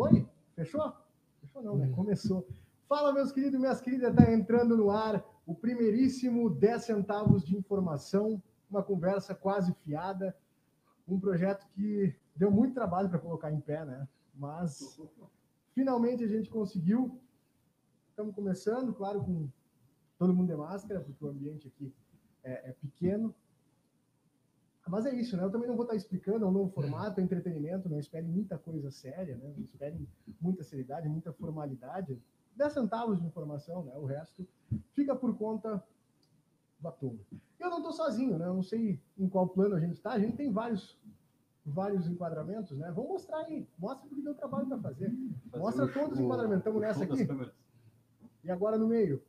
Foi? Fechou? Fechou não, né? Começou. Fala, meus queridos e minhas queridas, tá entrando no ar o primeiríssimo 10 centavos de informação, uma conversa quase fiada, um projeto que deu muito trabalho para colocar em pé, né? Mas finalmente a gente conseguiu. Estamos começando, claro, com todo mundo de máscara, porque o ambiente aqui é, é pequeno, mas é isso, né? Eu também não vou estar explicando, é um novo formato, é entretenimento, não esperem muita coisa séria, né? Não esperem muita seriedade, muita formalidade. 10 centavos de informação, né? O resto fica por conta da turma. Eu não estou sozinho, né? Eu não sei em qual plano a gente está. A gente tem vários vários enquadramentos, né? Vamos mostrar aí. Mostra porque deu trabalho para fazer. Mostra todos os enquadramentos. Estamos nessa aqui. E agora no meio.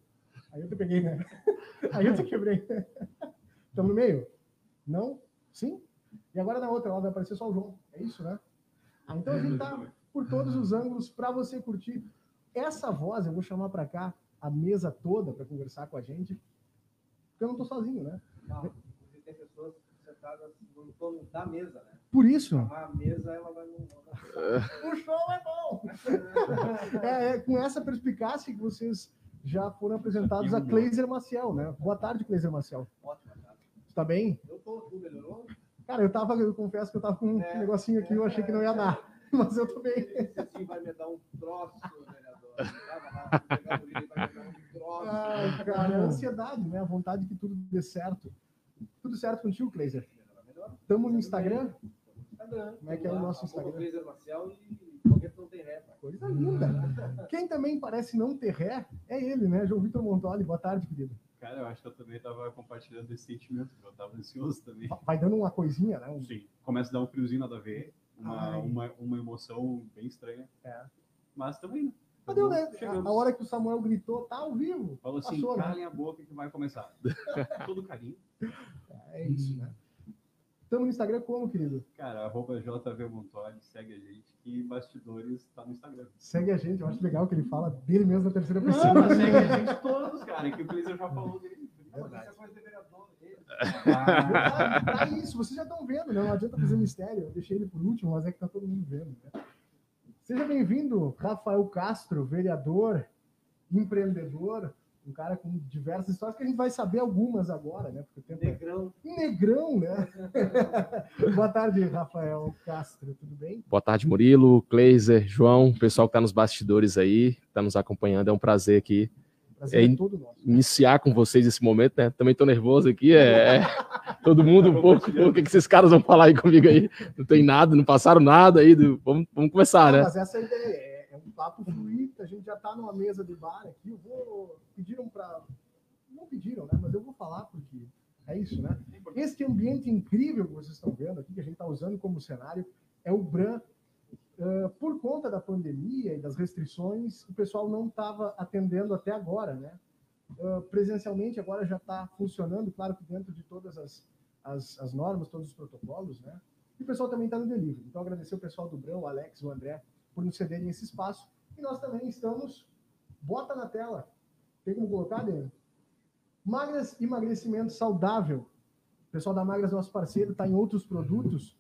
Aí eu te peguei, né? Aí eu te quebrei. Estamos no meio? Não? Sim? E agora na outra, lá vai aparecer só o João. É isso, né? Ah, então a gente tá por todos os ângulos para você curtir. Essa voz eu vou chamar para cá a mesa toda para conversar com a gente, porque eu não estou sozinho, né? Não, tem pessoas sentadas no torno da mesa, né? Por isso. A mesa, ela vai no... o show é bom! é, é, com essa perspicácia que vocês já foram apresentados a Cleiser Maciel, né? Boa tarde, Cleiser Maciel. Tarde. Tá bem? Eu tô, tu melhorou? Cara, eu tava, eu confesso que eu tava com um é, negocinho aqui, é, eu achei que não ia dar. Mas eu tô bem. Esse vai me dar um troço, vereador. Tava lá, Ai, cara, a ansiedade, né? A vontade que tudo dê certo. Tudo certo contigo, Cleiser? Tamo no Instagram? Instagram. Como é que é o nosso Instagram? Cleiser Marcial e qualquer não tem ré. Coisa linda. Quem também parece não ter ré é ele, né? João Vitor Montoli. Boa tarde, querido. Cara, eu acho que eu também estava compartilhando esse sentimento, eu estava ansioso também. Vai dando uma coisinha, né? Um... Sim, começa a dar um friozinho nada a ver, uma, uma, uma emoção bem estranha. É. Mas também. Mas deu, né? A, a, hora que o Samuel gritou, tá ao vivo. Falou assim, passou, né? calem né? a boca que vai começar. Todo carinho. É isso, né? Estamos no Instagram como, querido? Cara, arroba JV Montoli, segue a gente. E Bastidores está no Instagram. Segue a gente, eu acho legal que ele fala dele mesmo na terceira pessoa. Não, segue a gente todos, cara, que o Cleiser já falou dele. Ah, pra isso, vocês já estão vendo, né? Não adianta fazer mistério. Eu deixei ele por último, mas é que tá todo mundo vendo. Né? Seja bem-vindo, Rafael Castro, vereador, empreendedor, um cara com diversas histórias que a gente vai saber algumas agora, né? Porque o tempo é Negrão. É... Negrão, né? Boa tarde, Rafael Castro, tudo bem? Boa tarde, Murilo, Kleiser, João, pessoal que está nos bastidores aí, está nos acompanhando, é um prazer aqui. É, é todo nosso. Iniciar com vocês esse momento, né? Também estou nervoso aqui, é, é todo mundo um pouco, o que, que esses caras vão falar aí comigo aí? Não tem nada, não passaram nada aí, vamos, vamos começar, né? Mas essa é a ideia, papo fluir, a gente já está numa mesa de bar aqui, eu vou pediram para não pediram, né, mas eu vou falar porque é isso, né? Esse ambiente incrível que vocês estão vendo aqui, que a gente está usando como cenário, é o Bran. Uh, por conta da pandemia e das restrições, o pessoal não estava atendendo até agora, né? Uh, presencialmente agora já está funcionando, claro que dentro de todas as, as, as, normas, todos os protocolos, né? E o pessoal também está no delivery. Então, agradecer o pessoal do Brão, o Alex, o André, por nos cederem esse espaço. E nós também estamos. Bota na tela. Tem como colocar, Daniel? Magras emagrecimento saudável. O pessoal da Magras, nosso parceiro, está em outros produtos.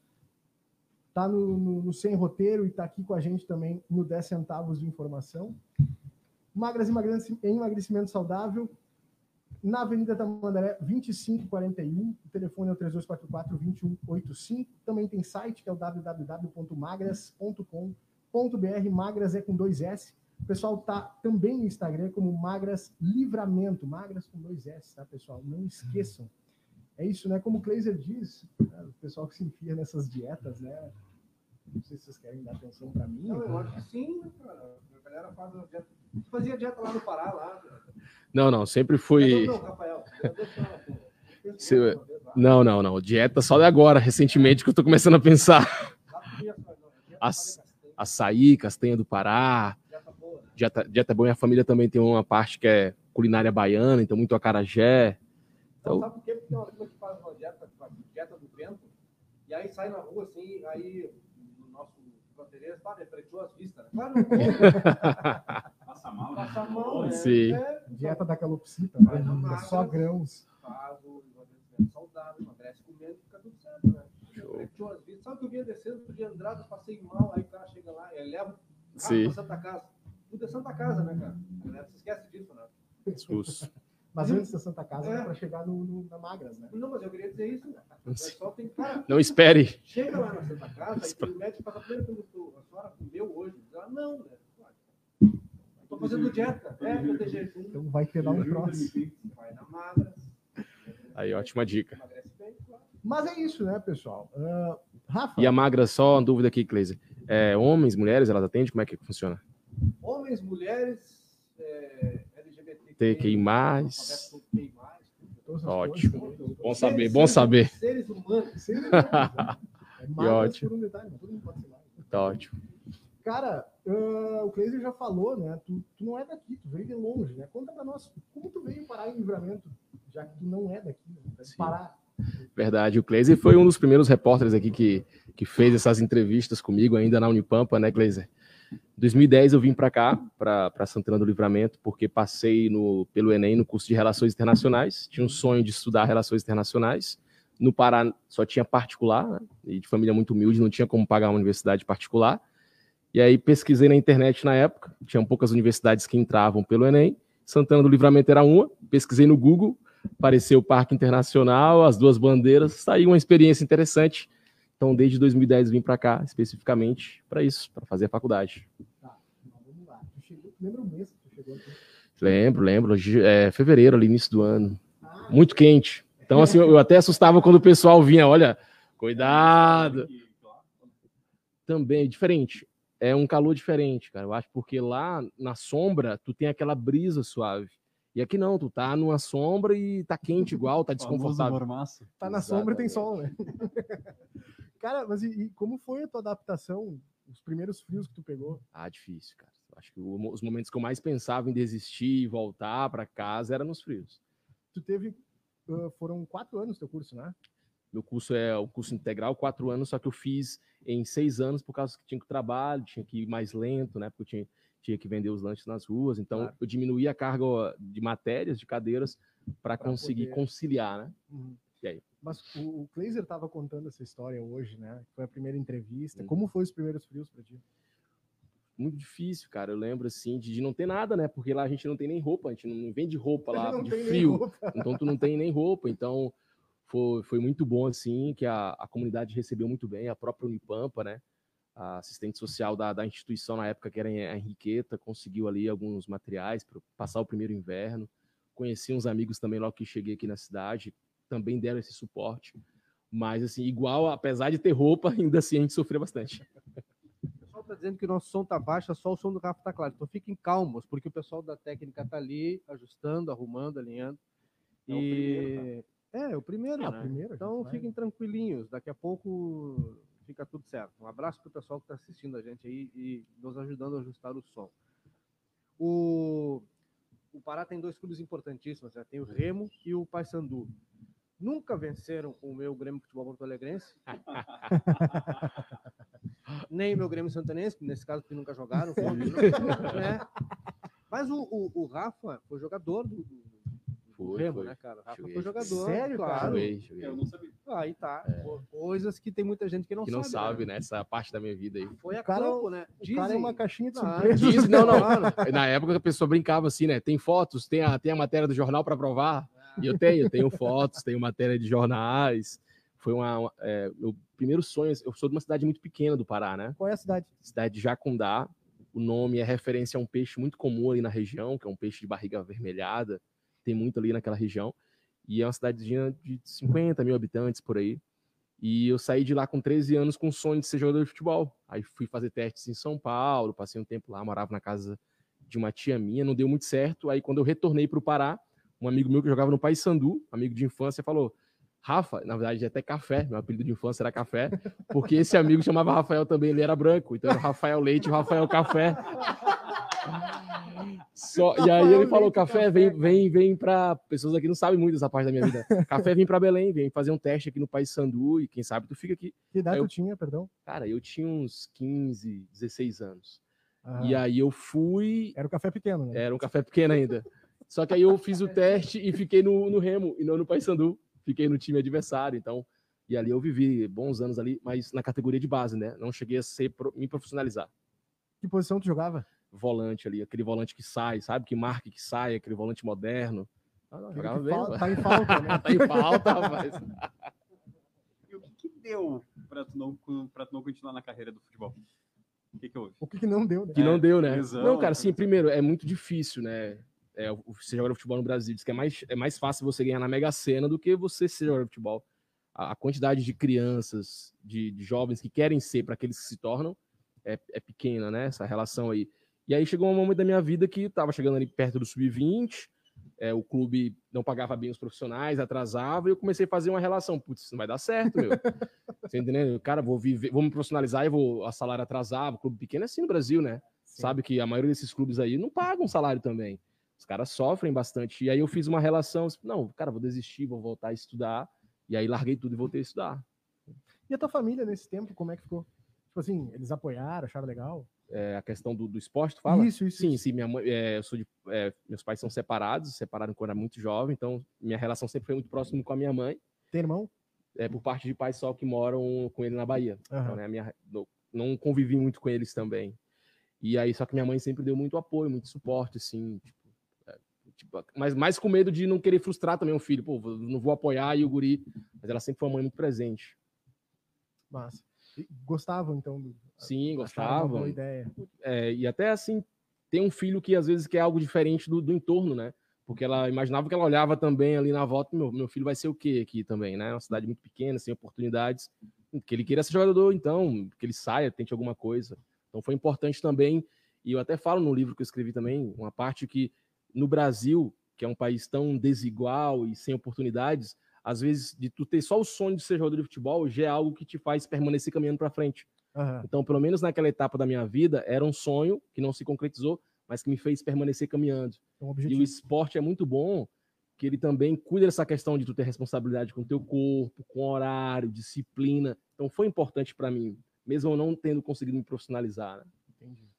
Está no, no, no, Sem Roteiro e está aqui com a gente também no 10 centavos de informação. Magras emagrecimento saudável. Na Avenida Tamandaré, 2541. O telefone é o 3244-2185. Também tem site que é o www.magras.com.br .br, magras é com dois S. O pessoal tá também no Instagram como Magras Livramento, Magras com dois S, tá, pessoal? Não esqueçam. É isso, né? Como o Kleiser diz, né? o pessoal que se enfia nessas dietas, né? Não sei se vocês querem dar atenção para mim. Não, eu acho que sim, cara. A galera faz dieta. Fazia dieta lá no Pará, lá. Não, não, sempre fui. Não, não, Rafael. Se... Não, não, não. Dieta só de agora, recentemente, que eu tô começando a pensar. As açaí, castanha do Pará. Dieta, dieta boa. E a família também tem uma parte que é culinária baiana, então muito acarajé. Então... Sabe por quê? Porque tem uma turma que faz uma dieta, dieta do vento, e aí sai na rua assim, aí no nosso fronteireiro, pá, refletiu as vistas, né? Claro, Passa mal, né? Passa mal, né? Sim. É, dieta da calopsita, né? É só grãos. Faz o saudável, emagrece comendo e fica tudo certo, né? Sabe que eu vinha descendo, podia andar, passei mal, aí o cara chega lá, ele leva Sim. Santa Casa. Tudo é Santa Casa, né, cara? A galera se esquece disso, né? Jesus. Mas antes da Santa Casa é. para chegar no, no, na Magras, né? Não, mas eu queria dizer isso. Né? O pessoal tem cara, Não espere. Chega lá na Santa Casa e o médico fala, primeiro perguntou, a senhora comeu hoje? Ela, não, né? Estou fazendo dieta. É, para ter jejum. Então vai ter lá um próximo. Vai na Magras. Aí, ótima dica. Mas é isso, né, pessoal? Uh, Rafa. E a Magra, só uma dúvida aqui, Cleiser. É, homens, mulheres, elas atendem? Como é que funciona? Homens, mulheres, é, LGBTQI+. Ótimo. Bom saber, bom saber. Seres humanos. Seres humanos né? ótimo. Tá ótimo. Cara, uh, o Cleiser já falou, né? Tu, tu, não é daqui, tu veio de longe, né? Conta pra nós, como tu veio parar em livramento, já que tu não é daqui, né? parar. Verdade, o Cleiser foi um dos primeiros repórteres aqui que, que fez essas entrevistas comigo ainda na Unipampa, né, Cleiser? Em 2010 eu vim para cá, para Santana do Livramento, porque passei no, pelo Enem no curso de Relações Internacionais, tinha um sonho de estudar Relações Internacionais. No Pará só tinha particular, né? e de família muito humilde, não tinha como pagar uma universidade particular. E aí pesquisei na internet na época, tinham poucas universidades que entravam pelo Enem, Santana do Livramento era uma, pesquisei no Google, apareceu o Parque Internacional, as duas bandeiras, saiu uma experiência interessante. Então, desde 2010 vim para cá, especificamente para isso, para fazer a faculdade. Tá, vamos lá. Chegou, lembra o mês que tu chegou aqui? Lembro, lembro. É, fevereiro, ali, início do ano. Ah, Muito quente. Então, assim, eu até assustava quando o pessoal vinha, olha, cuidado. Também, diferente. É um calor diferente, cara. Eu acho porque lá na sombra, tu tem aquela brisa suave. E aqui não, tu tá numa sombra e tá quente igual, tá desconfortável. Tá na sombra e tem sol, né? cara, mas e, e, como foi a tua adaptação, os primeiros frios que tu pegou? Ah, difícil, cara. Acho que os momentos que eu mais pensava em desistir e voltar para casa era nos frios. Tu teve, foram quatro anos teu curso, né? Meu curso é o curso integral, quatro anos, só que eu fiz em seis anos por causa que tinha que trabalho, tinha que ir mais lento, né? Porque eu tinha tinha que vender os lanches nas ruas, então claro. eu diminuí a carga de matérias, de cadeiras, para conseguir poder... conciliar, né? Uhum. E aí? Mas o, o Kleiser estava contando essa história hoje, né? Foi a primeira entrevista. Uhum. Como foi os primeiros frios para ti? Muito difícil, cara. Eu lembro assim de, de, não ter nada, né? Porque lá a gente não tem nem roupa, a gente não vende roupa lá de frio. Então tu não tem nem roupa. Então foi, foi muito bom assim que a, a comunidade recebeu muito bem, a própria Unipampa, né? a assistente social da, da instituição na época, que era a Henriqueta, conseguiu ali alguns materiais para passar o primeiro inverno. Conheci uns amigos também logo que cheguei aqui na cidade, também deram esse suporte. Mas, assim, igual, apesar de ter roupa, ainda assim a gente sofreu bastante. O pessoal está dizendo que o nosso som tá baixo, só o som do Rafa está claro. Então fiquem calmos, porque o pessoal da técnica está ali, ajustando, arrumando, alinhando. É e... o primeiro, tá? É, o primeiro, é, né? o primeiro então fiquem tranquilinhos. Daqui a pouco fica tudo certo. Um abraço para o pessoal que está assistindo a gente aí e nos ajudando a ajustar o som. O, o Pará tem dois clubes importantíssimos, né? tem o Remo e o Paysandu. Nunca venceram o meu Grêmio Futebol Porto Alegrense. Nem o meu Grêmio Santanense, nesse caso, que nunca jogaram. né? Mas o, o, o, Rafa foi jogador do, do foi, Remo, foi. né, cara? Rafa foi jogador. Sério, claro. Joguei, joguei. Eu não sabia. Aí tá. É. Coisas que tem muita gente que não que sabe. Que não sabe, né? né? Essa parte da minha vida aí. Foi a cara, campo, né? Dizem... Cara é uma caixinha de surpresa. Diz, não, não. Na época a pessoa brincava assim, né? Tem fotos, tem a, tem a matéria do jornal para provar. E eu tenho, eu tenho fotos, tenho matéria de jornais. Foi uma, uma é, meu primeiro sonho. Eu sou de uma cidade muito pequena do Pará, né? Qual é a cidade? Cidade de Jacundá. O nome é referência a um peixe muito comum ali na região, que é um peixe de barriga avermelhada. Tem muito ali naquela região. E é uma cidadezinha de 50 mil habitantes por aí. E eu saí de lá com 13 anos com o sonho de ser jogador de futebol. Aí fui fazer testes em São Paulo, passei um tempo lá, morava na casa de uma tia minha, não deu muito certo. Aí quando eu retornei para o Pará, um amigo meu que jogava no Paysandu, amigo de infância, falou: Rafa, na verdade é até café, meu apelido de infância era café, porque esse amigo chamava Rafael também, ele era branco, então era Rafael Leite Rafael Café. Só, e aí ele falou: café, vem, vem, vem para pessoas aqui não sabem muito dessa parte da minha vida. Café, vem para Belém, vem fazer um teste aqui no País Sandu e quem sabe tu fica aqui. Que idade eu, tu tinha, perdão? Cara, eu tinha uns 15, 16 anos. Ah. E aí eu fui. Era um café pequeno, né? Era um café pequeno ainda. Só que aí eu fiz o teste e fiquei no, no Remo e não no Paysandu. Fiquei no time adversário, então. E ali eu vivi bons anos ali, mas na categoria de base, né? Não cheguei a ser, me profissionalizar. Que posição tu jogava? Volante ali, aquele volante que sai, sabe? Que marca que sai, aquele volante moderno. Ah, jogava bem, tá em falta, né? tá em falta, rapaz. E o que, que deu para tu, não, tu não continuar na carreira do futebol? O que, que houve? O que, que não deu, né? Que não deu, né? Lesão, não, cara, sim, primeiro, é muito difícil, né? É, você jogar futebol no Brasil, diz que é mais, é mais fácil você ganhar na Mega Sena do que você ser jogador de futebol. A, a quantidade de crianças, de, de, jovens que querem ser para aqueles que se tornam é, é, pequena, né? Essa relação aí. E aí chegou um momento da minha vida que estava chegando ali perto do sub-20, é, o clube não pagava bem os profissionais, atrasava, e eu comecei a fazer uma relação. Putz, isso não vai dar certo, meu. Você entendeu? Cara, vou viver, vou me profissionalizar e vou a salário atrasar. O clube pequeno é assim no Brasil, né? Sim. Sabe que a maioria desses clubes aí não pagam salário também. Os caras sofrem bastante. E aí eu fiz uma relação, não, cara, vou desistir, vou voltar a estudar. E aí larguei tudo e voltei a estudar. E a tua família nesse tempo, como é que ficou? Tipo assim, eles apoiaram, acharam legal? É, a questão do, do esporte, tu fala? Isso, isso. Sim, isso. sim. Minha mãe, é, eu sou de, é, meus pais são separados, separaram quando era muito jovem, então minha relação sempre foi muito próxima com a minha mãe. Tem irmão? É, por parte de pais só que moram com ele na Bahia. Uhum. Então, né, minha, não convivi muito com eles também. E aí, só que minha mãe sempre deu muito apoio, muito suporte, assim, tipo, Tipo, mas mais com medo de não querer frustrar também o filho. Pô, não vou apoiar e o guri. Mas ela sempre foi uma mãe muito presente. Massa. Gostavam, então? Do... Sim, gostavam. Ideia. É, e até assim, tem um filho que às vezes quer algo diferente do, do entorno, né? Porque ela imaginava que ela olhava também ali na volta, meu, meu filho vai ser o quê aqui também, né? Uma cidade muito pequena, sem oportunidades. Que ele queria ser jogador, então, que ele saia, tente alguma coisa. Então foi importante também, e eu até falo no livro que eu escrevi também, uma parte que no Brasil, que é um país tão desigual e sem oportunidades, às vezes de tu ter só o sonho de ser jogador de futebol já é algo que te faz permanecer caminhando para frente. Uhum. Então, pelo menos naquela etapa da minha vida, era um sonho que não se concretizou, mas que me fez permanecer caminhando. Um e o esporte é muito bom, que ele também cuida dessa questão de tu ter responsabilidade com o teu corpo, com horário, disciplina. Então, foi importante para mim, mesmo eu não tendo conseguido me profissionalizar. Né? Entendi.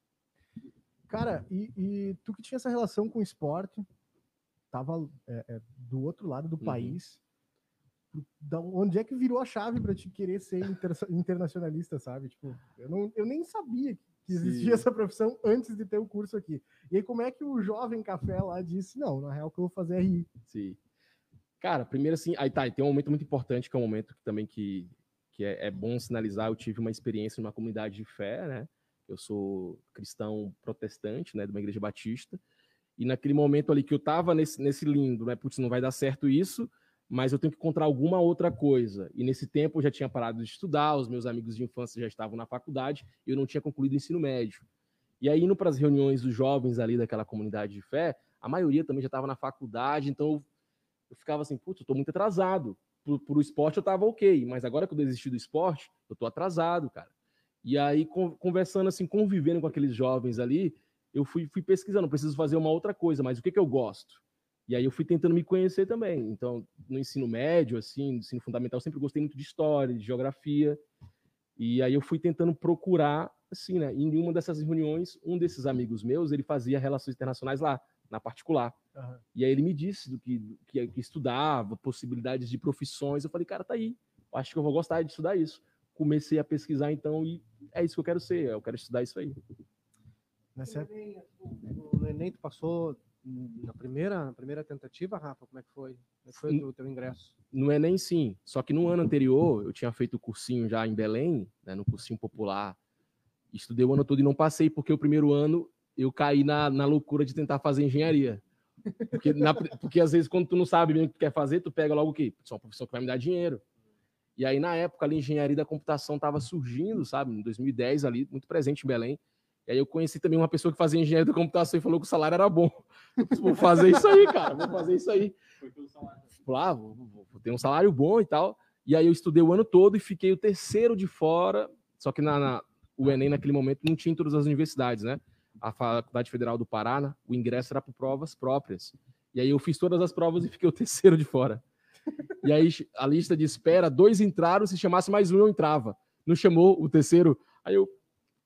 Cara, e, e, tu que tinha essa relação com o esporte, tava é, é, do outro lado do uhum. país, da onde é que virou a chave para te querer ser inter, internacionalista, sabe? Tipo, eu, não, eu nem sabia que existia Sim. essa profissão antes de ter o curso aqui. E aí, como é que o jovem café lá disse, não, na real, o que eu vou fazer é rir? Sim. Cara, primeiro assim, aí tá, tem um momento muito importante, que é um momento que também que, que é, é bom sinalizar, eu tive uma experiência numa comunidade de fé, né? Eu sou cristão protestante, né, de uma igreja batista. E naquele momento ali que eu estava nesse, nesse lindo, né, putz, não vai dar certo isso, mas eu tenho que encontrar alguma outra coisa. E nesse tempo eu já tinha parado de estudar, os meus amigos de infância já estavam na faculdade, eu não tinha concluído o ensino médio. E aí, indo para as reuniões dos jovens ali daquela comunidade de fé, a maioria também já estava na faculdade, então eu, eu ficava assim, putz, eu estou muito atrasado. Para o esporte eu estava ok, mas agora que eu desisti do esporte, eu estou atrasado, cara. E aí, conversando assim, convivendo com aqueles jovens ali, eu fui, fui pesquisando, preciso fazer uma outra coisa, mas o que, que eu gosto? E aí eu fui tentando me conhecer também. Então, no ensino médio, assim, no ensino fundamental, sempre gostei muito de história, de geografia. E aí eu fui tentando procurar, assim, né? Em uma dessas reuniões, um desses amigos meus, ele fazia relações internacionais lá, na particular. Uhum. E aí ele me disse do que, que, que estudava, possibilidades de profissões. Eu falei, cara, tá aí. Acho que eu vou gostar de estudar isso comecei a pesquisar então e é isso que eu quero ser, eu quero estudar isso aí. Nessa... No Enem, tu passou na primeira, na primeira tentativa, Rafa? Como é que foi? Como é que foi o teu ingresso? No Enem, sim. Só que no ano anterior, eu tinha feito o cursinho já em Belém, né, no cursinho popular. Estudei o ano todo e não passei, porque o primeiro ano eu caí na, na loucura de tentar fazer engenharia. Porque, na, porque às vezes, quando tu não sabe bem o que tu quer fazer, tu pega logo o quê? Só uma profissão que vai me dar dinheiro. E aí, na época, ali, a engenharia da computação estava surgindo, sabe? Em 2010, ali, muito presente em Belém. E aí eu conheci também uma pessoa que fazia engenharia da computação e falou que o salário era bom. vou fazer isso aí, cara, vou fazer isso aí. Ah, vou, vou, vou, ter um salário bom e tal. E aí eu estudei o ano todo e fiquei o terceiro de fora. Só que na, na o Enem, naquele momento, não tinha em todas as universidades, né? A Faculdade Federal do Pará, o ingresso era por provas próprias. E aí eu fiz todas as provas e fiquei o terceiro de fora. E aí a lista de espera, dois entraram, se chamasse mais um, eu entrava. Não chamou o terceiro. Aí eu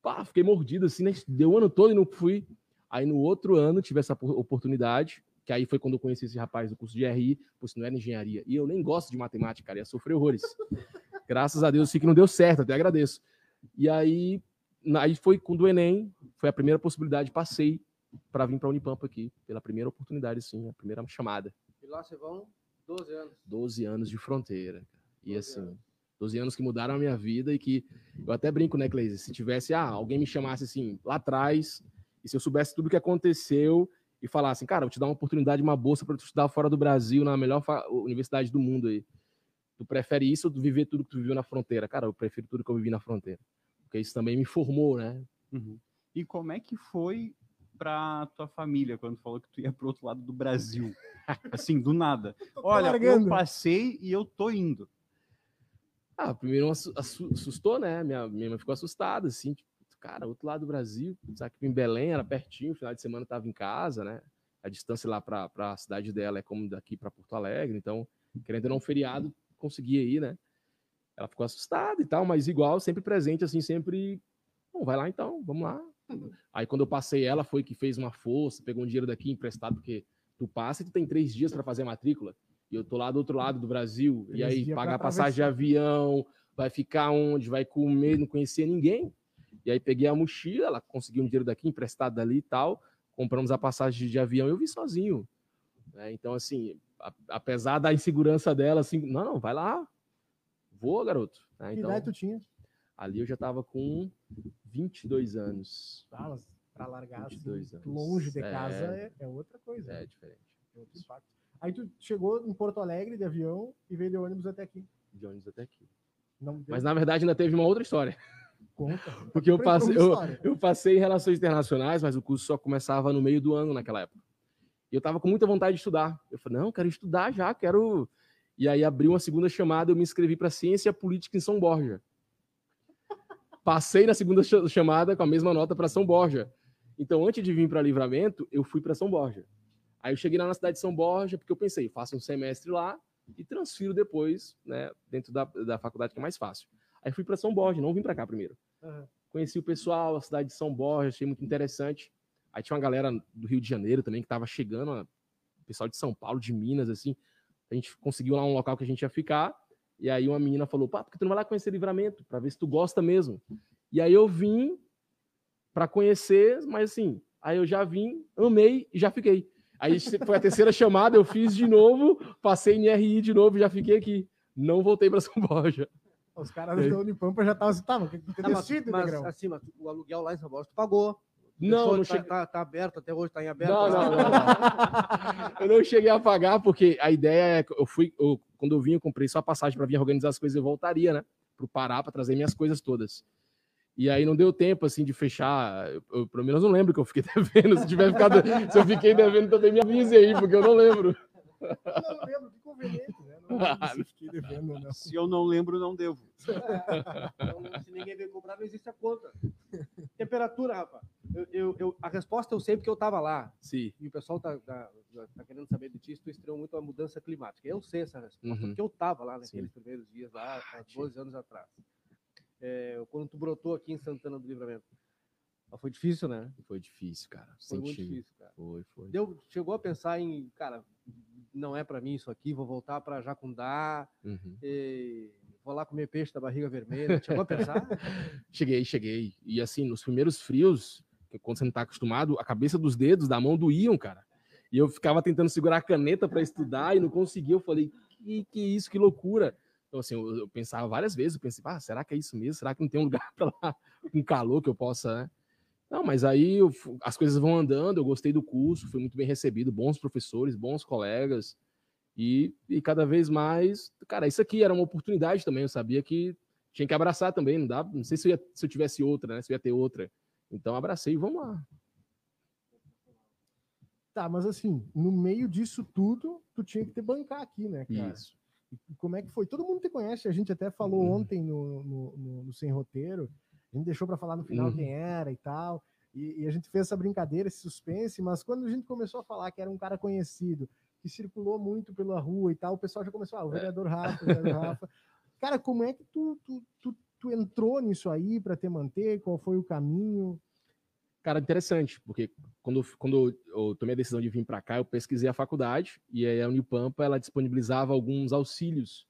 pá, fiquei mordido assim, né? Deu o ano todo e não fui. Aí no outro ano tive essa oportunidade, que aí foi quando eu conheci esse rapaz do curso de RI, pois não era engenharia. E eu nem gosto de matemática, cara, ia sofrer horrores. Graças a Deus, sei que não deu certo, até agradeço. E aí, aí foi quando o Enem, foi a primeira possibilidade, passei para vir para a Unipampa aqui, pela primeira oportunidade, sim, a primeira chamada. E lá vocês vão 12 anos. 12 anos de fronteira. E assim, anos. 12 anos que mudaram a minha vida e que eu até brinco, né, Cleise? Se tivesse, ah, alguém me chamasse assim, lá atrás, e se eu soubesse tudo o que aconteceu e falasse, cara, vou te dar uma oportunidade, uma bolsa para tu estudar fora do Brasil, na melhor universidade do mundo aí. Tu prefere isso ou tu viver tudo que tu viveu na fronteira? Cara, eu prefiro tudo que eu vivi na fronteira. Porque isso também me formou, né? Uhum. E como é que foi para tua família quando falou que tu ia pro outro lado do Brasil? assim, do nada. Olha, eu passei e eu tô indo. Ah, primeiro assustou, né? Minha, minha mãe ficou assustada, assim, tipo, cara, outro lado do Brasil, sabe que em Belém era pertinho, final de semana tava em casa, né? A distância lá para a cidade dela é como daqui para Porto Alegre, então, querendo ou não, feriado, conseguia ir, né? Ela ficou assustada e tal, mas igual, sempre presente, assim, sempre. Bom, vai lá então, vamos lá. Aí quando eu passei, ela foi que fez uma força, pegou um dinheiro daqui emprestado, porque tu passa e tu tem três dias para fazer a matrícula. E eu tô lá do outro lado do Brasil, três e aí pagar passagem de avião, vai ficar onde, vai comer, não conhecia ninguém. E aí peguei a mochila, ela conseguiu um dinheiro daqui emprestado dali e tal, compramos a passagem de avião, eu vim sozinho. É, então, assim, a, apesar da insegurança dela, assim, não, não, vai lá, voa, garoto. É, então, que idade tu tinha? Ali eu já tava com 22 anos. Ah, para largar assim, anos. longe de casa é, é, é outra coisa. É né? diferente. É outro impacto. Aí tu chegou em Porto Alegre de avião e veio de ônibus até aqui. De ônibus até aqui. Mas na verdade ainda teve uma outra história. Conta. Porque eu passei, eu, eu, passei em relações internacionais, mas o curso só começava no meio do ano naquela época. E eu tava com muita vontade de estudar. Eu falei, não, quero estudar já, quero. E aí abriu uma segunda chamada, eu me inscrevi para Ciência Política em São Borja. Passei na segunda chamada com a mesma nota para São Borja. Então, antes de vir para Livramento, eu fui para São Borja. Aí eu cheguei lá na cidade de São Borja, porque eu pensei, faço um semestre lá e transfiro depois, né, dentro da, da faculdade, que é mais fácil. Aí fui para São Borja, não vim para cá primeiro. Uhum. Conheci o pessoal, a cidade de São Borja, achei muito interessante. Aí tinha uma galera do Rio de Janeiro também que estava chegando, pessoal de São Paulo, de Minas, assim. A gente conseguiu lá um local que a gente ia ficar. E aí uma menina falou: pá, porque tu não vai lá conhecer livramento, para ver se tu gosta mesmo. E aí eu vim para conhecer, mas assim, aí eu já vim, amei e já fiquei. Aí foi a terceira chamada, eu fiz de novo, passei em RI de novo, já fiquei aqui. Não voltei para São Borja. Os caras é. da Unipampa já estavam assim, tá, mas, tá, mas, mas assim, mas o aluguel lá em São Borja tu pagou. Não, não tá, tá, tá, aberto, até hoje tá em aberto. Não, não, não, não. eu não cheguei a pagar, porque a ideia é que eu fui, eu, quando eu vim, eu comprei só a passagem para vir organizar as coisas e voltaria, né? Pro Pará, para trazer minhas coisas todas. E aí não deu tempo, assim, de fechar. Eu, eu, pelo menos não lembro que eu fiquei devendo. Se tiver ficado, se eu fiquei devendo, também me avise aí, porque eu não lembro. Eu não lembro, que conveniente, né? Não se fiquei devendo, não. Se eu não lembro, não devo. Então, se ninguém veio cobrar, não existe a conta. Temperatura, Rafa. Eu, eu, eu, a resposta eu sei porque eu estava lá. Sim. E o pessoal tá, tá, tá, querendo saber de ti se tu estreou muito a mudança climática. Eu sei essa resposta, uhum. porque eu estava lá naqueles Sim. primeiros dias, lá, há 12 anos atrás é, quando tu brotou aqui em Santana do Livramento. Mas foi difícil, né? Foi difícil, cara. Foi Senti... muito difícil, cara. Foi, foi. Deu, chegou a pensar em, cara, não é para mim isso aqui, vou voltar para Jacundá, uhum. e, vou lá comer peixe da barriga vermelha. Chegou a pensar? cheguei, cheguei. E assim, nos primeiros frios, quando você não tá acostumado, a cabeça dos dedos da mão doíam, cara. E eu ficava tentando segurar a caneta para estudar e não conseguia. Eu falei, que, que isso, que loucura. Então, assim, eu, eu, pensava várias vezes, eu pensei, ah, será que é isso mesmo? Será que não tem um lugar para lá com calor que eu possa, né? Não, mas aí eu, as coisas vão andando, eu gostei do curso, fui muito bem recebido, bons professores, bons colegas, e, e cada vez mais, cara, isso aqui era uma oportunidade também, eu sabia que tinha que abraçar também, não dá, não sei se eu, ia, se eu tivesse outra, né, se eu ia ter outra. Então abracei e vamos lá. Tá, mas assim, no meio disso tudo, tu tinha que ter bancar aqui, né, cara? Isso como é que foi? Todo mundo te conhece, a gente até falou uhum. ontem no, no, no, no, Sem Roteiro, a gente deixou para falar no final uhum. quem era e tal, e, e, a gente fez essa brincadeira, esse suspense, mas quando a gente começou a falar que era um cara conhecido, que circulou muito pela rua e tal, o pessoal já começou, ah, o é. vereador Rafa, o vereador Rafa. Cara, como é que tu, tu, tu, tu entrou nisso aí para te manter? Qual foi o caminho? Cara, interessante, porque quando, quando eu tomei a decisão de vir para cá, eu pesquisei a faculdade e aí a Unipampa ela disponibilizava alguns auxílios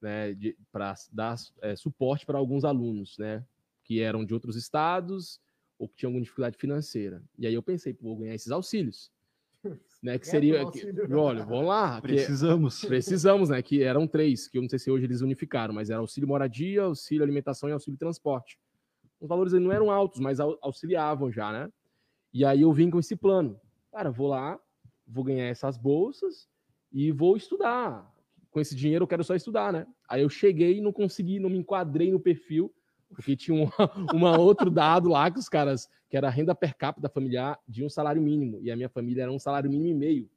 né, para dar é, suporte para alguns alunos, né, que eram de outros estados ou que tinham alguma dificuldade financeira. E aí eu pensei, pô, vou ganhar esses auxílios. né, que seria, que, olha, vamos lá. Precisamos. Que, precisamos, né, que eram três, que eu não sei se hoje eles unificaram, mas era auxílio moradia, auxílio alimentação e auxílio transporte. Os valores não eram altos, mas auxiliavam já, né? E aí eu vim com esse plano. Cara, vou lá, vou ganhar essas bolsas e vou estudar. Com esse dinheiro eu quero só estudar, né? Aí eu cheguei e não consegui, não me enquadrei no perfil, porque tinha um uma outro dado lá que os caras, que era a renda per capita familiar de um salário mínimo, e a minha família era um salário mínimo e meio.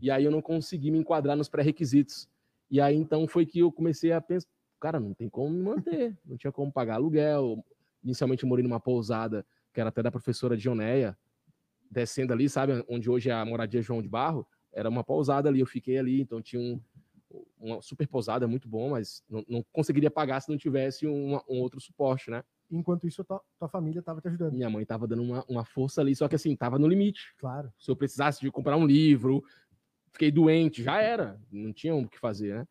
E aí eu não consegui me enquadrar nos pré-requisitos. E aí então foi que eu comecei a pensar, cara, não tem como me manter, não tinha como pagar aluguel. Inicialmente eu morei numa pousada que era até da professora Dioneia, descendo ali, sabe, onde hoje é a moradia João de Barro, era uma pousada ali, eu fiquei ali, então tinha um, uma super pousada, muito bom, mas não, não conseguiria pagar se não tivesse um outro suporte, né? Enquanto isso, tua, tua família estava te ajudando. Minha mãe estava dando uma, uma força ali, só que assim, estava no limite. Claro. Se eu precisasse de comprar um livro, fiquei doente, já era, não tinha o que fazer, né?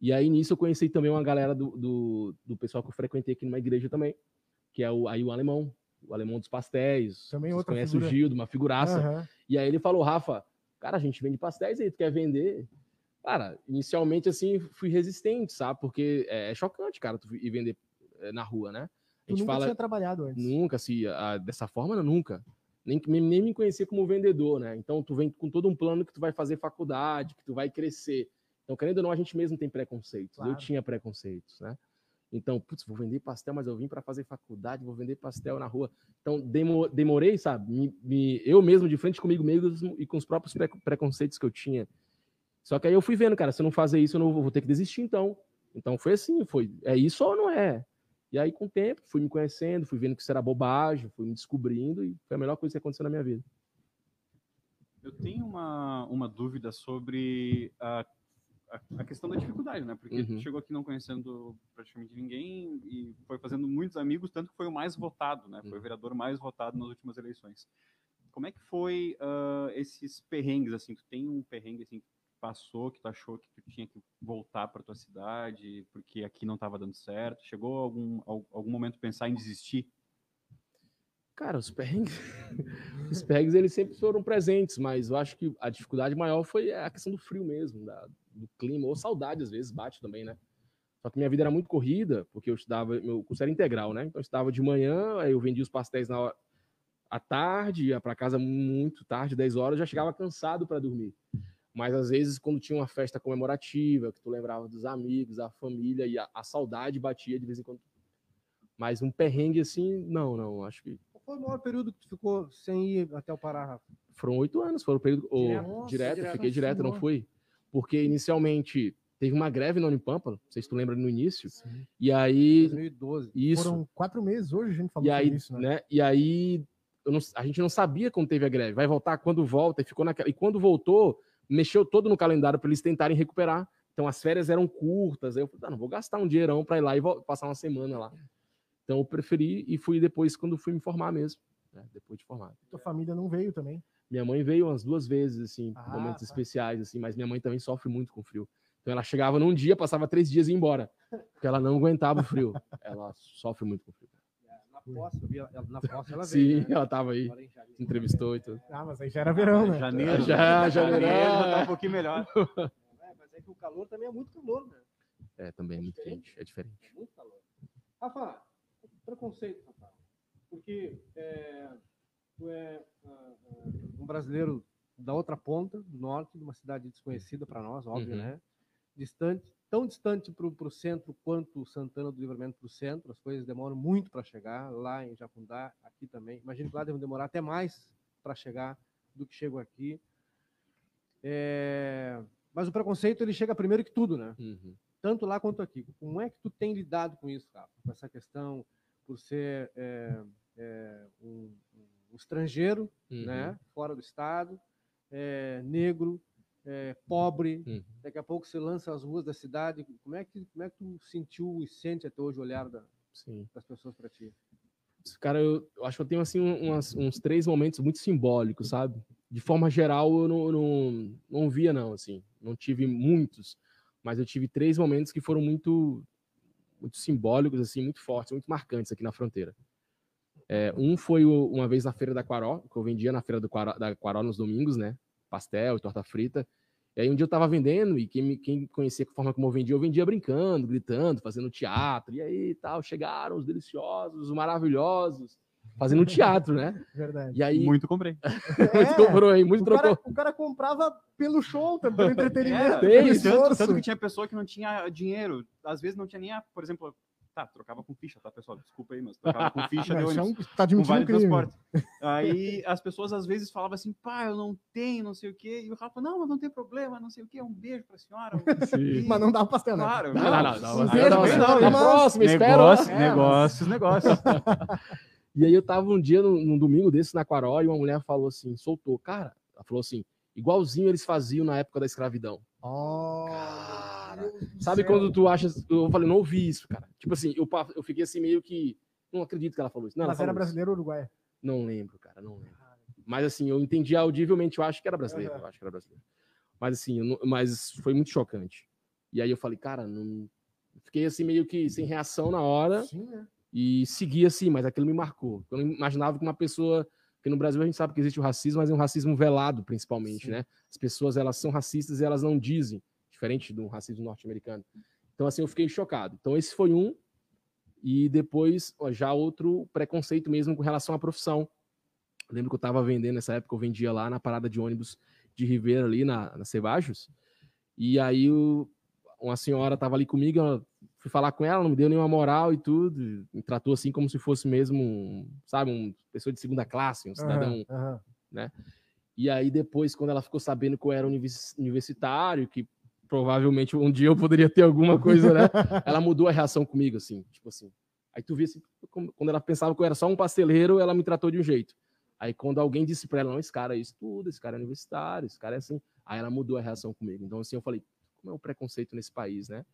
E aí nisso eu conheci também uma galera do, do, do pessoal que eu frequentei aqui numa igreja também, que é o, aí o alemão, o alemão dos pastéis. Também outra conhece figura. o Gildo, uma figuraça. Aham. E aí ele falou, Rafa, cara, a gente vende pastéis aí, tu quer vender? Cara, inicialmente assim, fui resistente, sabe? Porque é, é chocante, cara, tu ir vender é, na rua, né? A gente nunca fala tinha trabalhado antes. nunca, assim, a- dessa forma, nunca. Nem, nem, nem me conhecia como vendedor, né? Então tu vem com todo um plano que tu vai fazer faculdade, que tu vai crescer. Então, querendo ou não, a gente mesmo tem preconceitos. Eu Claro. tinha preconceitos, né? Então, putz, vou vender pastel, mas eu vim para fazer faculdade, vou vender pastel na rua. Então, demo- demorei, sabe? Me- me- eu mesmo, de frente comigo mesmo e com os próprios pre- preconceitos que eu tinha. Só que aí eu fui vendo, cara, se eu não fazer isso, eu não vou, vou ter que desistir, então. Então, foi assim, foi, é isso ou não é? E aí, com o tempo, fui me conhecendo, fui vendo que isso era bobagem, fui me descobrindo e foi a melhor coisa que aconteceu na minha vida. Eu tenho uma, uma dúvida sobre a, a, a questão da dificuldade, né? Porque Uhum. chegou aqui não conhecendo praticamente ninguém e foi fazendo muitos amigos, tanto que foi o mais votado, né? Foi o Uhum. vereador mais votado nas últimas eleições. Como é que foi ah, esses perrengues, assim? Tu tem um perrengue, assim, que passou, que tu achou que tu tinha que voltar para tua cidade porque aqui não estava dando certo? Chegou algum, al- algum momento pensar em desistir? Cara, os perrengues, os perrengues eles sempre foram presentes, mas eu acho que a dificuldade maior foi a questão do frio mesmo, da- do clima, ou saudade às vezes bate também, né? Só que minha vida era muito corrida, porque eu estudava, meu curso era integral, né? Então eu estudava de manhã, aí eu vendia os pastéis na hora, à tarde, ia para casa muito tarde, 10 horas, já chegava cansado para dormir. Mas às vezes quando tinha uma festa comemorativa, que tu lembrava dos amigos, da família e a, a saudade batia de vez em quando. Mas um perrengue assim, não, não, acho que Qual foi o maior período que tu ficou sem ir até o Pará, Rafa? Foram oito anos, foram o período. Direto? direto, Nossa, direto, direto. fiquei direto, não fui. Porque inicialmente teve uma greve na Unipampa, não sei se tu lembra no início. E aí. 2012. Isso. Foram quatro meses hoje, a gente falou E aí, isso, né? né? E aí não- a gente não sabia quando teve a greve. Vai voltar quando volta, e ficou naquela. E quando voltou, mexeu todo no calendário para eles tentarem recuperar. Então as férias eram curtas. Aí eu falei, ah, não vou gastar um dinheirão para ir lá e passar uma semana lá. Então eu preferi e fui depois quando fui me formar mesmo. né, Depois de formar. Tua família não veio também. Minha mãe veio umas duas vezes, assim, Ah, momentos tá. especiais, assim, mas minha mãe também sofre muito com frio. Então ela chegava num dia, passava três dias e ia embora, porque ela não aguentava o frio. Ela sofre muito com frio. Na posse, eu vi ela- na posse ela Sim, veio. né? ela tava aí, entrevistou e tudo. Ah, mas aí já era verão, né? Janeiro. Já, janeiro janeiro. já tá um pouquinho melhor. É, mas é que o calor também é muito calor, né? É, também é muito quente, é diferente. É muito calor. Rafa, preconceito, Rafa. Porque é, tu é ah, ah, um brasileiro da outra ponta, do norte, de uma cidade desconhecida para nós, óbvio, Uhum. né? Distante, tão distante para o centro quanto Santana do Livramento para o centro, as coisas demoram muito para chegar, lá em Jafundá, aqui também. Imagino que lá devem demorar até mais para chegar do que chegam aqui. É, Mas o preconceito ele chega primeiro que tudo, né? Uhum. tanto lá quanto aqui. Como é que tu tem lidado com isso, Rafa? Com essa questão por ser é, é, um, um estrangeiro, Uhum. né, fora do estado, é, negro, é, pobre. Uhum. Daqui a pouco você lança as ruas da cidade. Como é que como é que tu sentiu e sente até hoje o olhar da- das pessoas para ti? Cara, eu, eu acho que eu tenho assim um- umas- uns três momentos muito simbólicos, sabe? De forma geral, eu não, não, não via, não, assim. Não tive muitos, mas eu tive três momentos que foram muito, muito simbólicos, assim, muito fortes, muito marcantes aqui na fronteira. É, um foi o, uma vez na Feira da Quaró, que eu vendia na Feira do Quaró, da Quaró nos domingos, né? Pastel e torta frita. E aí um dia eu tava vendendo, e quem, me, quem conhecia a forma como eu vendia, eu vendia brincando, gritando, fazendo teatro, e aí tal, chegaram os deliciosos, os maravilhosos, fazendo teatro, né? Verdade. E aí... Muito comprei. muito é, comprou aí, muito o trocou. Cara, o cara comprava pelo show, pelo entretenimento. É, pelo tanto, tanto que tinha pessoa que não tinha dinheiro, às vezes não tinha nem, a, por exemplo, Tá, trocava com ficha, tá, pessoal? Desculpa aí, mas trocava com ficha de ônibus. Tá com vale transporte. Aí as pessoas às vezes falavam assim, pá, eu não tenho, não sei o quê. E o Rafa, não, mas não tem problema, não sei o quê. Um beijo pra senhora. Um... mas não dá o pastel, né? Claro. Não, não, não. não, um beijo, não, não, não, próxima, espera. Negócios, é, negócios, negócios. e aí eu tava um dia, num, num domingo desse, na Quaró, e uma mulher falou assim, soltou, cara, ela falou assim, igualzinho eles faziam na época da escravidão. Oh, cara. Sabe quando tu achas. Eu falei, não ouvi isso, cara. Tipo assim, eu, eu fiquei assim meio que. Não acredito que ela falou isso. Não, Mas era brasileiro ou uruguaia? Não lembro, cara, não lembro. Mas assim, eu entendi audivelmente, eu acho que era brasileiro. Eu acho que era brasileiro. Mas assim, não, mas foi muito chocante. E aí eu falei, cara, não. Fiquei assim meio que sem reação na hora. Sim, né? E segui assim, mas aquilo me marcou. Eu não imaginava que uma pessoa porque no Brasil a gente sabe que existe o racismo, mas é um racismo velado, principalmente, Sim. né? As pessoas, elas são racistas e elas não dizem, diferente do racismo norte-americano. Então, assim, eu fiquei chocado. Então, esse foi um. E depois, ó, já outro preconceito mesmo com relação à profissão. Eu lembro que eu estava vendendo nessa época, eu vendia lá na parada de ônibus de Ribeira, ali na, na Cevajos. E aí, uma senhora estava ali comigo, ela fui falar com ela, não me deu nenhuma moral e tudo, me tratou assim como se fosse mesmo, sabe, uma pessoa de segunda classe, um cidadão, uhum, uhum. né? E aí depois, quando ela ficou sabendo que eu era universitário, que provavelmente um dia eu poderia ter alguma coisa, né? ela mudou a reação comigo, assim, tipo assim. Aí tu via assim, quando ela pensava que eu era só um pasteleiro, ela me tratou de um jeito. Aí quando alguém disse para ela, não, esse cara estuda, esse cara é universitário, esse cara é assim, aí ela mudou a reação comigo. Então assim, eu falei, como é o preconceito nesse país, né?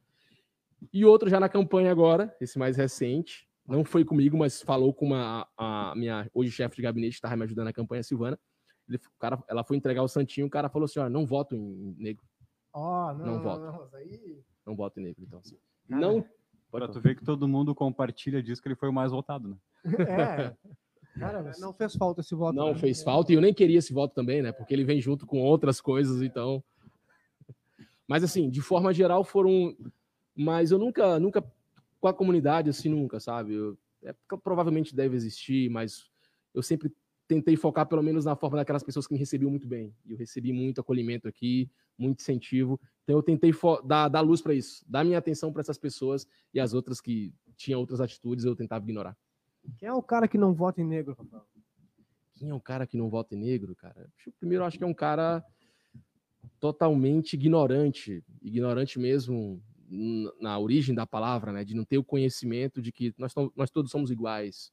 E outro já na campanha agora, esse mais recente, não foi comigo, mas falou com uma, a minha hoje chefe de gabinete que estava me ajudando na campanha, Silvana. Ele, cara, ela foi entregar o santinho, o cara falou assim: olha, não voto em negro. Oh, não, não, voto. Não, aí... não voto em negro, então. Assim. Cara, não. Pra tu ver que todo mundo compartilha disso que ele foi o mais votado, né? É. Cara, não fez falta esse voto. Não né? fez falta, e eu nem queria esse voto também, né? Porque ele vem junto com outras coisas, então. Mas assim, de forma geral, foram mas eu nunca, nunca com a comunidade assim nunca, sabe? Eu, é, provavelmente deve existir, mas eu sempre tentei focar pelo menos na forma daquelas pessoas que me recebiam muito bem. E eu recebi muito acolhimento aqui, muito incentivo. Então eu tentei dar, dar luz para isso, dar minha atenção para essas pessoas e as outras que tinham outras atitudes eu tentava ignorar. Quem é o cara que não vota em negro, Rafael? Quem é o cara que não vota em negro, cara? Primeiro, eu acho que é um cara totalmente ignorante, ignorante mesmo na origem da palavra, né, de não ter o conhecimento de que nós, nós todos somos iguais,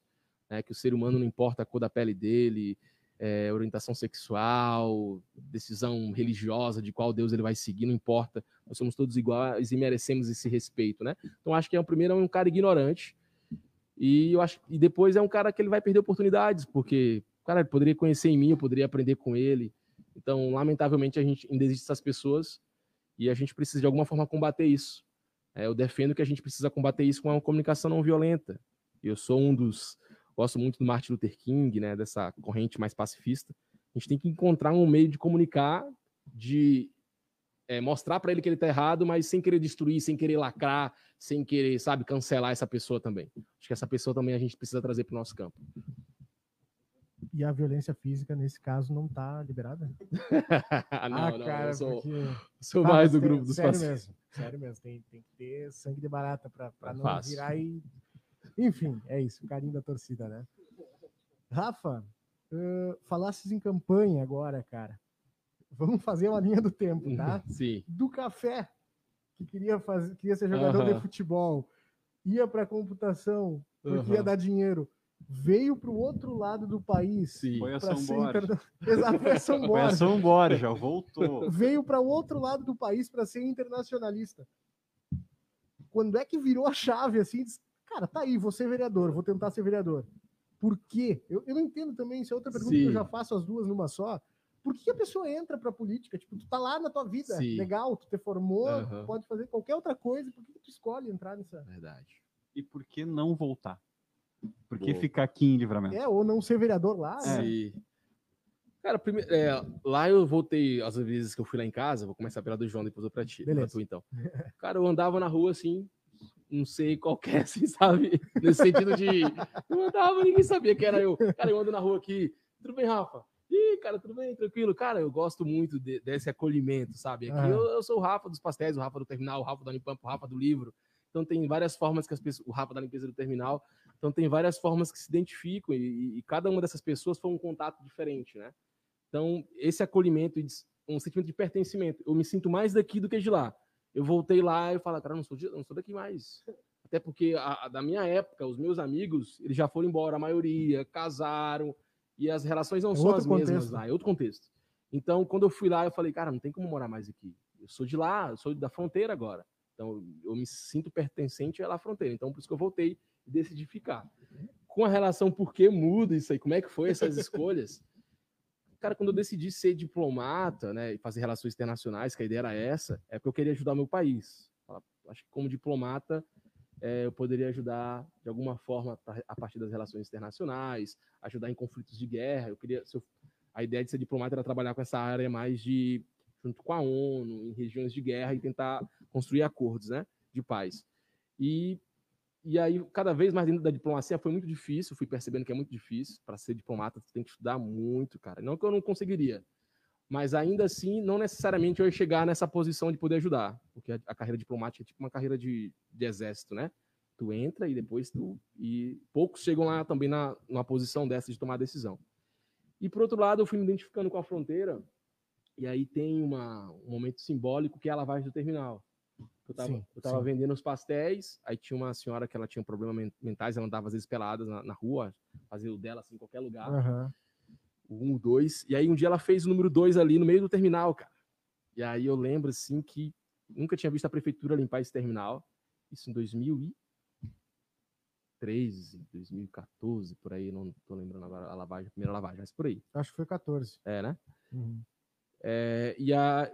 né, que o ser humano não importa a cor da pele dele, é, orientação sexual, decisão religiosa de qual Deus ele vai seguir, não importa, nós somos todos iguais e merecemos esse respeito, né? Então acho que é o primeiro é um cara ignorante e eu acho e depois é um cara que ele vai perder oportunidades porque cara ele poderia conhecer em mim, eu poderia aprender com ele. Então lamentavelmente a gente ainda existe essas pessoas e a gente precisa de alguma forma combater isso. É, eu defendo que a gente precisa combater isso com uma comunicação não violenta. Eu sou um dos. Gosto muito do Martin Luther King, né, dessa corrente mais pacifista. A gente tem que encontrar um meio de comunicar, de é, mostrar para ele que ele está errado, mas sem querer destruir, sem querer lacrar, sem querer, sabe, cancelar essa pessoa também. Acho que essa pessoa também a gente precisa trazer para o nosso campo e a violência física, nesse caso, não está liberada? não, ah, não, cara, eu sou, porque... sou mais do grupo dos sério pacientes. mesmo, sério mesmo, tem, tem que ter sangue de barata para não Fácil. virar e... Enfim, é isso, o carinho da torcida, né? Rafa, uh, falasses em campanha agora, cara. Vamos fazer uma linha do tempo, tá? Sim. Do café, que queria, fazer, queria ser jogador uh -huh. de futebol, ia para computação, porque uh -huh. ia dar dinheiro veio para o outro lado do país. Sim. Foi a São Borja. Inter... Exato, foi a São Borja. Foi a São Borja, voltou. Veio para o outro lado do país para ser internacionalista. Quando é que virou a chave assim? Diz, Cara, tá aí, vou ser vereador, vou tentar ser vereador. Por quê? Eu, eu não entendo também, isso é outra pergunta Sim. que eu já faço as duas numa só. Por que a pessoa entra para política? Tipo, tu tá lá na tua vida, Sim. legal, tu te formou, uhum. pode fazer qualquer outra coisa, por que tu escolhe entrar nessa? Verdade. E por que não voltar? Por que ficar aqui em livramento? É, ou não ser vereador lá, né? Sim. Cara, primeiro, é, lá eu voltei, às vezes que eu fui lá em casa, vou começar pela do João, depois eu pra ti. Beleza. Pra tu, então. Cara, eu andava na rua assim, não sei qual que é, assim, sabe? Nesse sentido de. Eu andava, ninguém sabia que era eu. Cara, eu ando na rua aqui. Tudo bem, Rafa? Ih, cara, tudo bem, tranquilo. Cara, eu gosto muito de, desse acolhimento, sabe? Aqui eu, eu, sou o Rafa dos pastéis, o Rafa do terminal, o Rafa do Unipampo, o Rafa do livro. Então tem várias formas que as pessoas. O Rafa da limpeza do terminal. Então tem várias formas que se identificam e, e cada uma dessas pessoas foi um contato diferente, né? Então, esse acolhimento e um sentimento de pertencimento. Eu me sinto mais daqui do que de lá. Eu voltei lá e falo, cara, não sou, de, não sou daqui mais. Até porque a, a, da minha época, os meus amigos, eles já foram embora, a maioria, casaram, e as relações não é são as contexto. mesmas lá, é outro contexto. Então, quando eu fui lá, eu falei, cara, não tem como morar mais aqui. Eu sou de lá, eu sou da fronteira agora. Então, eu me sinto pertencente à fronteira. Então, por isso que eu voltei e decidi ficar. Com a relação por que muda isso aí, como é que foi essas escolhas? Cara, quando eu decidi ser diplomata, né, e fazer relações internacionais, que a ideia era essa, é porque eu queria ajudar meu país. Acho que como diplomata é, eu poderia ajudar de alguma forma a partir das relações internacionais, ajudar em conflitos de guerra. Eu queria, eu, a ideia de ser diplomata era trabalhar com essa área mais de junto com a ONU, em regiões de guerra e tentar construir acordos, né, de paz. E e aí, cada vez mais dentro da diplomacia foi muito difícil, fui percebendo que é muito difícil. Para ser diplomata, você tem que estudar muito, cara. Não que eu não conseguiria, mas ainda assim, não necessariamente eu ia chegar nessa posição de poder ajudar, porque a, a carreira diplomática é tipo uma carreira de, de, exército, né? Tu entra e depois tu. E poucos chegam lá também na, numa posição dessa de tomar decisão. E por outro lado, eu fui me identificando com a fronteira, e aí tem uma, um momento simbólico que é a lavagem do terminal. Eu tava, sim, eu tava vendendo os pastéis, aí tinha uma senhora que ela tinha problemas mentais, ela andava às vezes pelada na, na rua, fazia o dela assim em qualquer lugar. Uhum. O um, dois. E aí um dia ela fez o número dois ali no meio do terminal, cara. E aí eu lembro assim que nunca tinha visto a prefeitura limpar esse terminal. Isso em 2013, 2014, por aí, não tô lembrando agora a lavagem, a primeira lavagem, mas por aí. Acho que foi 14. É, né? Uhum. É, e, a,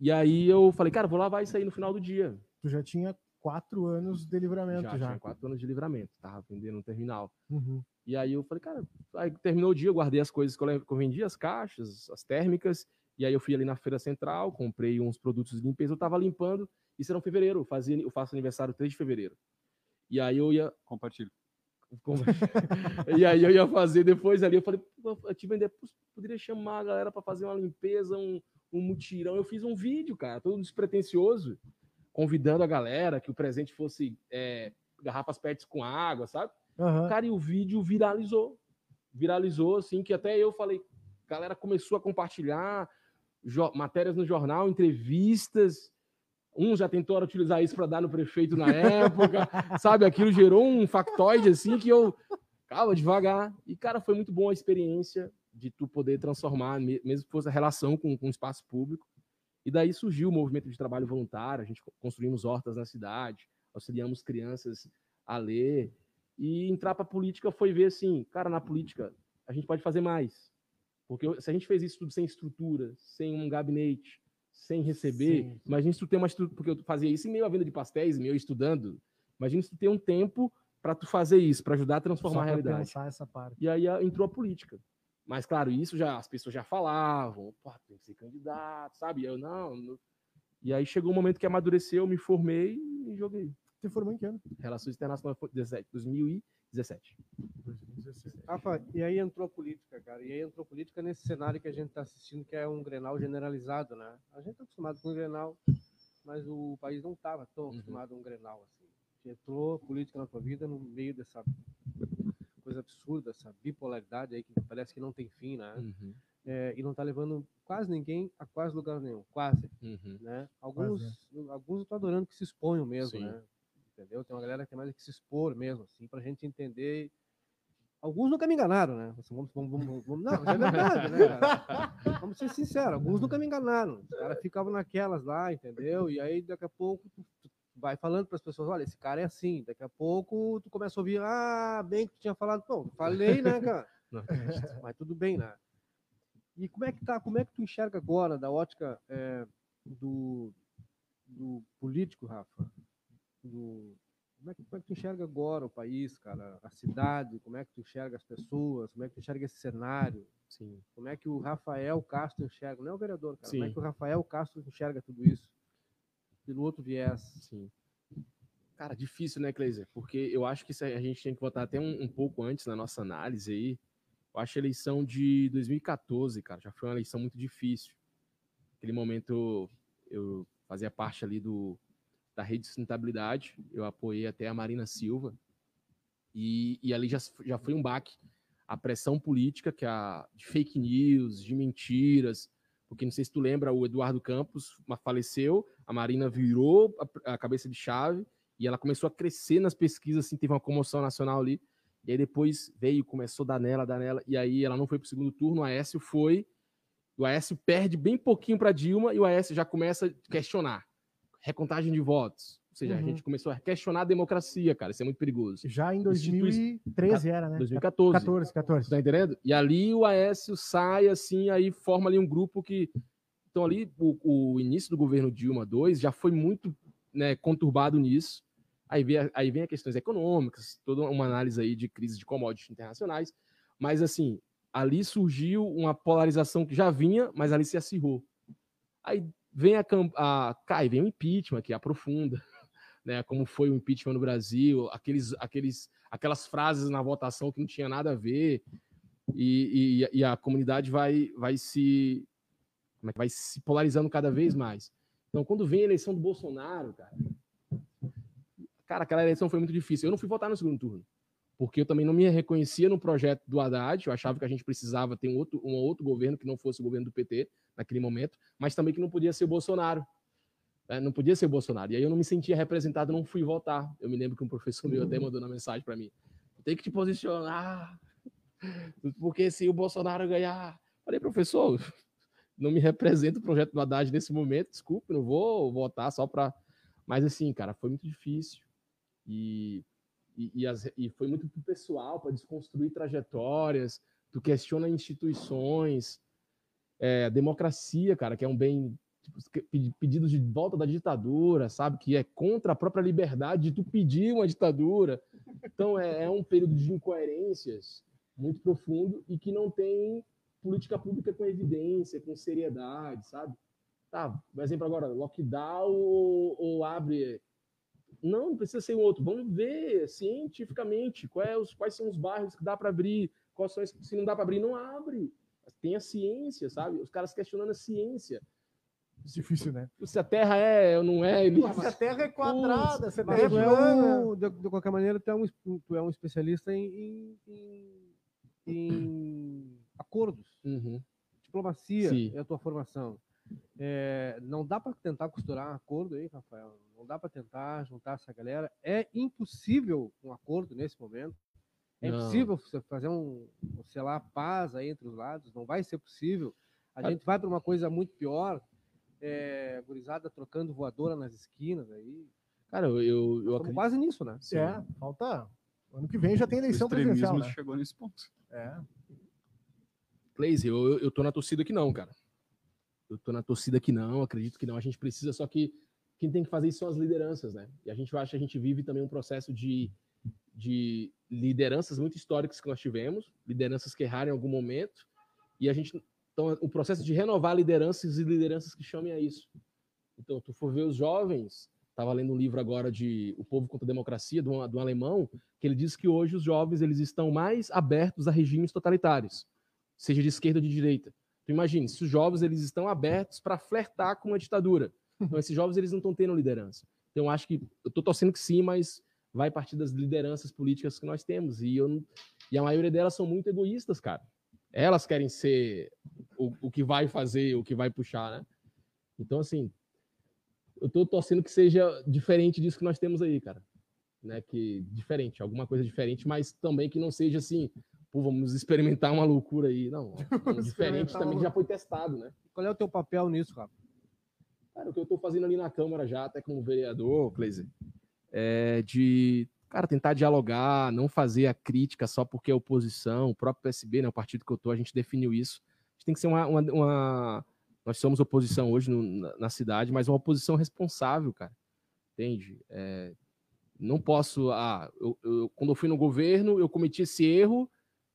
e aí eu falei, cara, vou lavar isso aí no final do dia. Tu já tinha quatro anos de livramento já. Já tinha quatro anos de livramento, tava vendendo no terminal. Uhum. E aí eu falei, cara, aí terminou o dia, eu guardei as coisas que eu, que eu vendi, as caixas, as térmicas, e aí eu fui ali na feira central, comprei uns produtos de limpeza, eu tava limpando, isso era em fevereiro, eu, fazia, eu faço aniversário 3 de fevereiro. E aí eu ia... Compartilho. e aí eu ia fazer depois ali, eu falei, eu te vender, poderia chamar a galera para fazer uma limpeza, um, um mutirão. Eu fiz um vídeo, cara, todo despretensioso, convidando a galera que o presente fosse é, garrafas PETs com água, sabe? Uhum. Cara, e o vídeo viralizou. Viralizou, assim, que até eu falei, a galera começou a compartilhar matérias no jornal, entrevistas. Um já tentou utilizar isso para dar no prefeito na época, sabe? Aquilo gerou um factoide assim que eu calma devagar. E cara, foi muito boa a experiência de tu poder transformar, mesmo que fosse a relação com, com o espaço público. E daí surgiu o movimento de trabalho voluntário, a gente construímos hortas na cidade, auxiliamos crianças a ler. E entrar para a política foi ver assim, cara, na política a gente pode fazer mais. Porque se a gente fez isso tudo sem estrutura, sem um gabinete, sem receber, Sim. imagina se tu tem uma estrutura, porque eu fazia isso em meio à venda de pastéis, meio estudando. Imagina se tu tem um tempo para tu fazer isso, para ajudar a transformar a realidade. E aí entrou a política. Mas, claro, isso já as pessoas já falavam, pô, tem que ser candidato, sabe? Eu não, não. E aí chegou um momento que amadureceu, me formei e joguei. Você formou em que ano? Relações Internacionais 2017. 2017. Rafa, e aí entrou a política, cara. E aí entrou a política nesse cenário que a gente está assistindo, que é um Grenal generalizado, né? A gente está acostumado com o Grenal, mas o país não estava tão uhum. acostumado a um Grenal assim. Entrou política na tua vida no meio dessa coisa absurda, essa bipolaridade aí que parece que não tem fim, né? Uhum. É, e não está levando quase ninguém a quase lugar nenhum, quase, uhum. né? Alguns, quase. É. alguns eu tô adorando que se exponham mesmo, Sim. né? Entendeu? Tem uma galera que é mais que se expor mesmo, assim, para a gente entender. Alguns nunca me enganaram, né? Assim, vamos, vamos, vamos, vamos, não, é verdade, né? Cara? Vamos ser sinceros, alguns nunca me enganaram. Os caras ficavam naquelas lá, entendeu? E aí daqui a pouco vai falando para as pessoas, olha, esse cara é assim. Daqui a pouco tu começa a ouvir, ah, bem que tu tinha falado, pô, falei, né, cara? Mas tudo bem, né? E como é que tá? Como é que tu enxerga agora da ótica é, do, do político, Rafa, do, como é, que, como é que tu enxerga agora o país, cara, a cidade, como é que tu enxerga as pessoas, como é que tu enxerga esse cenário? Sim. Como é que o Rafael Castro enxerga, não é o vereador, cara, Sim. como é que o Rafael Castro enxerga tudo isso? Pelo outro viés. Sim. Cara, difícil, né, Cleiser? Porque eu acho que a gente tem que votar até um, um pouco antes na nossa análise aí. Eu acho a eleição de 2014, cara, já foi uma eleição muito difícil. Naquele momento eu fazia parte ali do, da rede de sustentabilidade, eu apoiei até a Marina Silva, e, e ali já, já foi um baque. A pressão política, que a, de fake news, de mentiras, porque não sei se tu lembra, o Eduardo Campos faleceu, a Marina virou a, a cabeça de chave, e ela começou a crescer nas pesquisas, assim, teve uma comoção nacional ali, e aí depois veio, começou a dar nela, dar nela, e aí ela não foi para o segundo turno, o Aécio foi, o Aécio perde bem pouquinho para Dilma, e o Aécio já começa a questionar. Recontagem de votos. Ou seja, uhum. a gente começou a questionar a democracia, cara. Isso é muito perigoso. Já em 2013 era, né? 2014. 14, 14. Tá entendendo? E ali o Aécio sai, assim, aí forma ali um grupo que. Então, ali, o, o início do governo Dilma II já foi muito né, conturbado nisso. Aí vem, aí vem as questões econômicas, toda uma análise aí de crise de commodities internacionais. Mas, assim, ali surgiu uma polarização que já vinha, mas ali se acirrou. Aí Vem a, a cai, vem o impeachment que aprofunda, né? Como foi o impeachment no Brasil, aqueles, aqueles, aquelas frases na votação que não tinha nada a ver, e, e, e a comunidade vai, vai se é vai se polarizando cada vez mais. Então, quando vem a eleição do Bolsonaro, cara, cara, aquela eleição foi muito difícil. Eu não fui votar no segundo turno porque eu também não me reconhecia no projeto do Haddad, eu achava que a gente precisava ter um outro, um outro governo que não fosse o governo do PT naquele momento, mas também que não podia ser o Bolsonaro. Né? Não podia ser o Bolsonaro. E aí eu não me sentia representado, não fui votar. Eu me lembro que um professor meu até mandou uma mensagem para mim: tem que te posicionar, porque se o Bolsonaro ganhar. Falei, professor, não me representa o projeto do Haddad nesse momento, desculpe, não vou votar só para. Mas assim, cara, foi muito difícil. E e, e, as, e foi muito pessoal, para desconstruir trajetórias, tu questiona instituições, é, a democracia, cara, que é um bem tipo, pedido de volta da ditadura, sabe? Que é contra a própria liberdade de tu pedir uma ditadura. Então é, é um período de incoerências muito profundo e que não tem política pública com evidência, com seriedade, sabe? Tá, por exemplo, agora, lockdown ou, ou abre não, não precisa ser um outro. Vamos ver cientificamente quais, os, quais são os bairros que dá para abrir, quais são, se não dá para abrir, não abre. Tem a ciência, sabe? Os caras questionando a ciência. Difícil, né? Se a Terra é ou não é. Ele... Se a Terra é quadrada, se a Terra é plana. De, de, qualquer maneira, tu é um, tu é um especialista em, em, em acordos. Uhum. Diplomacia Sim. é a tua formação. É, não dá para tentar costurar um acordo aí, Rafael? Não dá para tentar juntar essa galera? É impossível um acordo nesse momento. É não. impossível você fazer um, sei lá, paz aí entre os lados. Não vai ser possível. A gente vai para uma coisa muito pior. É, gurizada trocando voadora nas esquinas aí. Cara, eu, eu, eu acredito... quase nisso, né? Sim. É, falta. Ano que vem já tem eleição presidencial. Né? chegou nesse ponto. É. Cleise, eu, eu tô na torcida que não, cara. Eu tô na torcida que não, acredito que não. A gente precisa, só que quem tem que fazer isso são as lideranças, né? E a gente acha que a gente vive também um processo de, de lideranças muito históricas que nós tivemos, lideranças que erraram em algum momento, e a gente então o processo de renovar lideranças e lideranças que chamem a isso. Então, tu for ver os jovens, estava lendo um livro agora de O Povo contra a Democracia, do, do alemão, que ele diz que hoje os jovens eles estão mais abertos a regimes totalitários, seja de esquerda ou de direita. Tu imagine, se os jovens eles estão abertos para flertar com a ditadura. Então esses jovens eles não estão tendo liderança. Então acho que eu estou torcendo que sim, mas vai partir das lideranças políticas que nós temos e eu e a maioria delas são muito egoístas, cara. Elas querem ser o, o que vai fazer, o que vai puxar, né? Então assim, eu estou torcendo que seja diferente disso que nós temos aí, cara. Né, que diferente, alguma coisa diferente, mas também que não seja assim, pô, vamos experimentar uma loucura aí. Não, diferente também que já foi testado, né? Qual é o teu papel nisso, Rafa? Cara, o que eu estou fazendo ali na Câmara já, até como vereador, Cleiser, é de, cara, tentar dialogar, não fazer a crítica só porque é oposição, o próprio PSB, né, o partido que eu tô, a gente definiu isso. A gente tem que ser uma, uma, uma... nós somos oposição hoje no, na, na, cidade, mas uma oposição responsável, cara. Entende? É, Não posso. Ah, eu, eu, quando eu fui no governo, eu cometi esse erro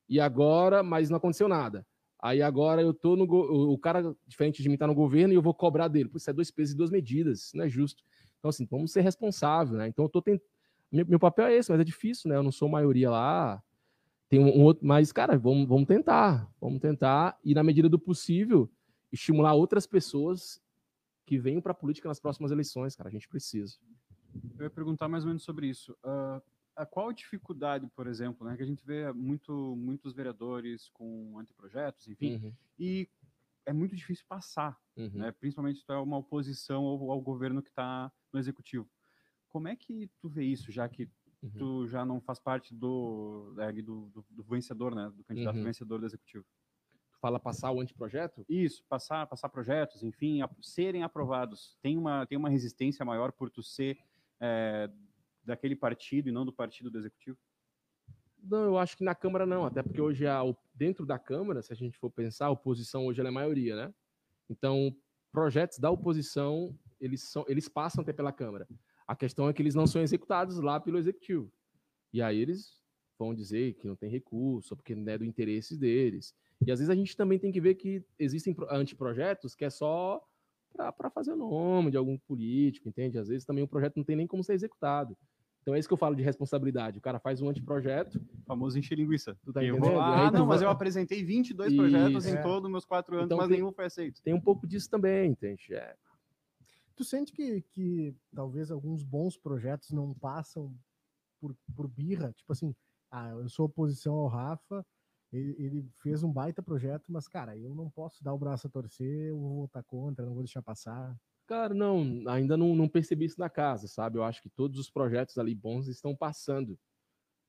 e agora, mas não aconteceu nada. Aí agora eu tô no. O cara, diferente de mim, tá no governo e eu vou cobrar dele. Isso é dois pesos e duas medidas, isso não é justo. Então, assim, vamos ser responsáveis, né? Então, eu tô tentando. Meu, meu, papel é esse, mas é difícil, né? Eu não sou maioria lá. Tem um, um outro. Mas, cara, vamos, vamos tentar. Vamos tentar e, na medida do possível, estimular outras pessoas que venham para a política nas próximas eleições, cara. A gente precisa. Eu ia perguntar mais ou menos sobre isso. Uh, a qual a dificuldade, por exemplo, né, que a gente vê muito, muitos vereadores com anteprojetos, enfim, uhum. e é muito difícil passar, uhum. né, principalmente se tu é uma oposição ao, ao governo que está no executivo. Como é que tu vê isso, já que uhum. tu já não faz parte do, do, do, do, vencedor, né, do candidato uhum. vencedor do executivo? Tu fala passar o anteprojeto? Isso, passar, passar projetos, enfim, a, serem aprovados. Tem uma, tem uma resistência maior por tu ser é, daquele partido e não do partido do executivo? Não, eu acho que na Câmara não, até porque hoje, a, dentro da Câmara, se a gente for pensar, a oposição hoje é maioria, né? Então, projetos da oposição, eles, são, eles passam até pela Câmara. A questão é que eles não são executados lá pelo Executivo. E aí eles vão dizer que não tem recurso, porque não é do interesse deles. E às vezes a gente também tem que ver que existem anteprojetos que é só para fazer o nome de algum político, entende? Às vezes também o projeto não tem nem como ser executado. Então é isso que eu falo de responsabilidade. O cara faz um anteprojeto. Famoso encher linguiça. Tu tá entendendo? Ah, não, mas eu apresentei 22 isso, projetos em é. todos os meus quatro anos, então, mas tem, nenhum foi aceito. Tem um pouco disso também, entende? É. Tu sente que, que talvez alguns bons projetos não passam por, por birra? Tipo assim, ah, eu sou oposição ao Rafa, ele, ele, fez um baita projeto, mas, cara, eu não posso dar o braço a torcer, eu vou votar contra, não vou deixar passar. Cara, não, ainda não, não percebi isso na casa, sabe? Eu acho que todos os projetos ali bons estão passando,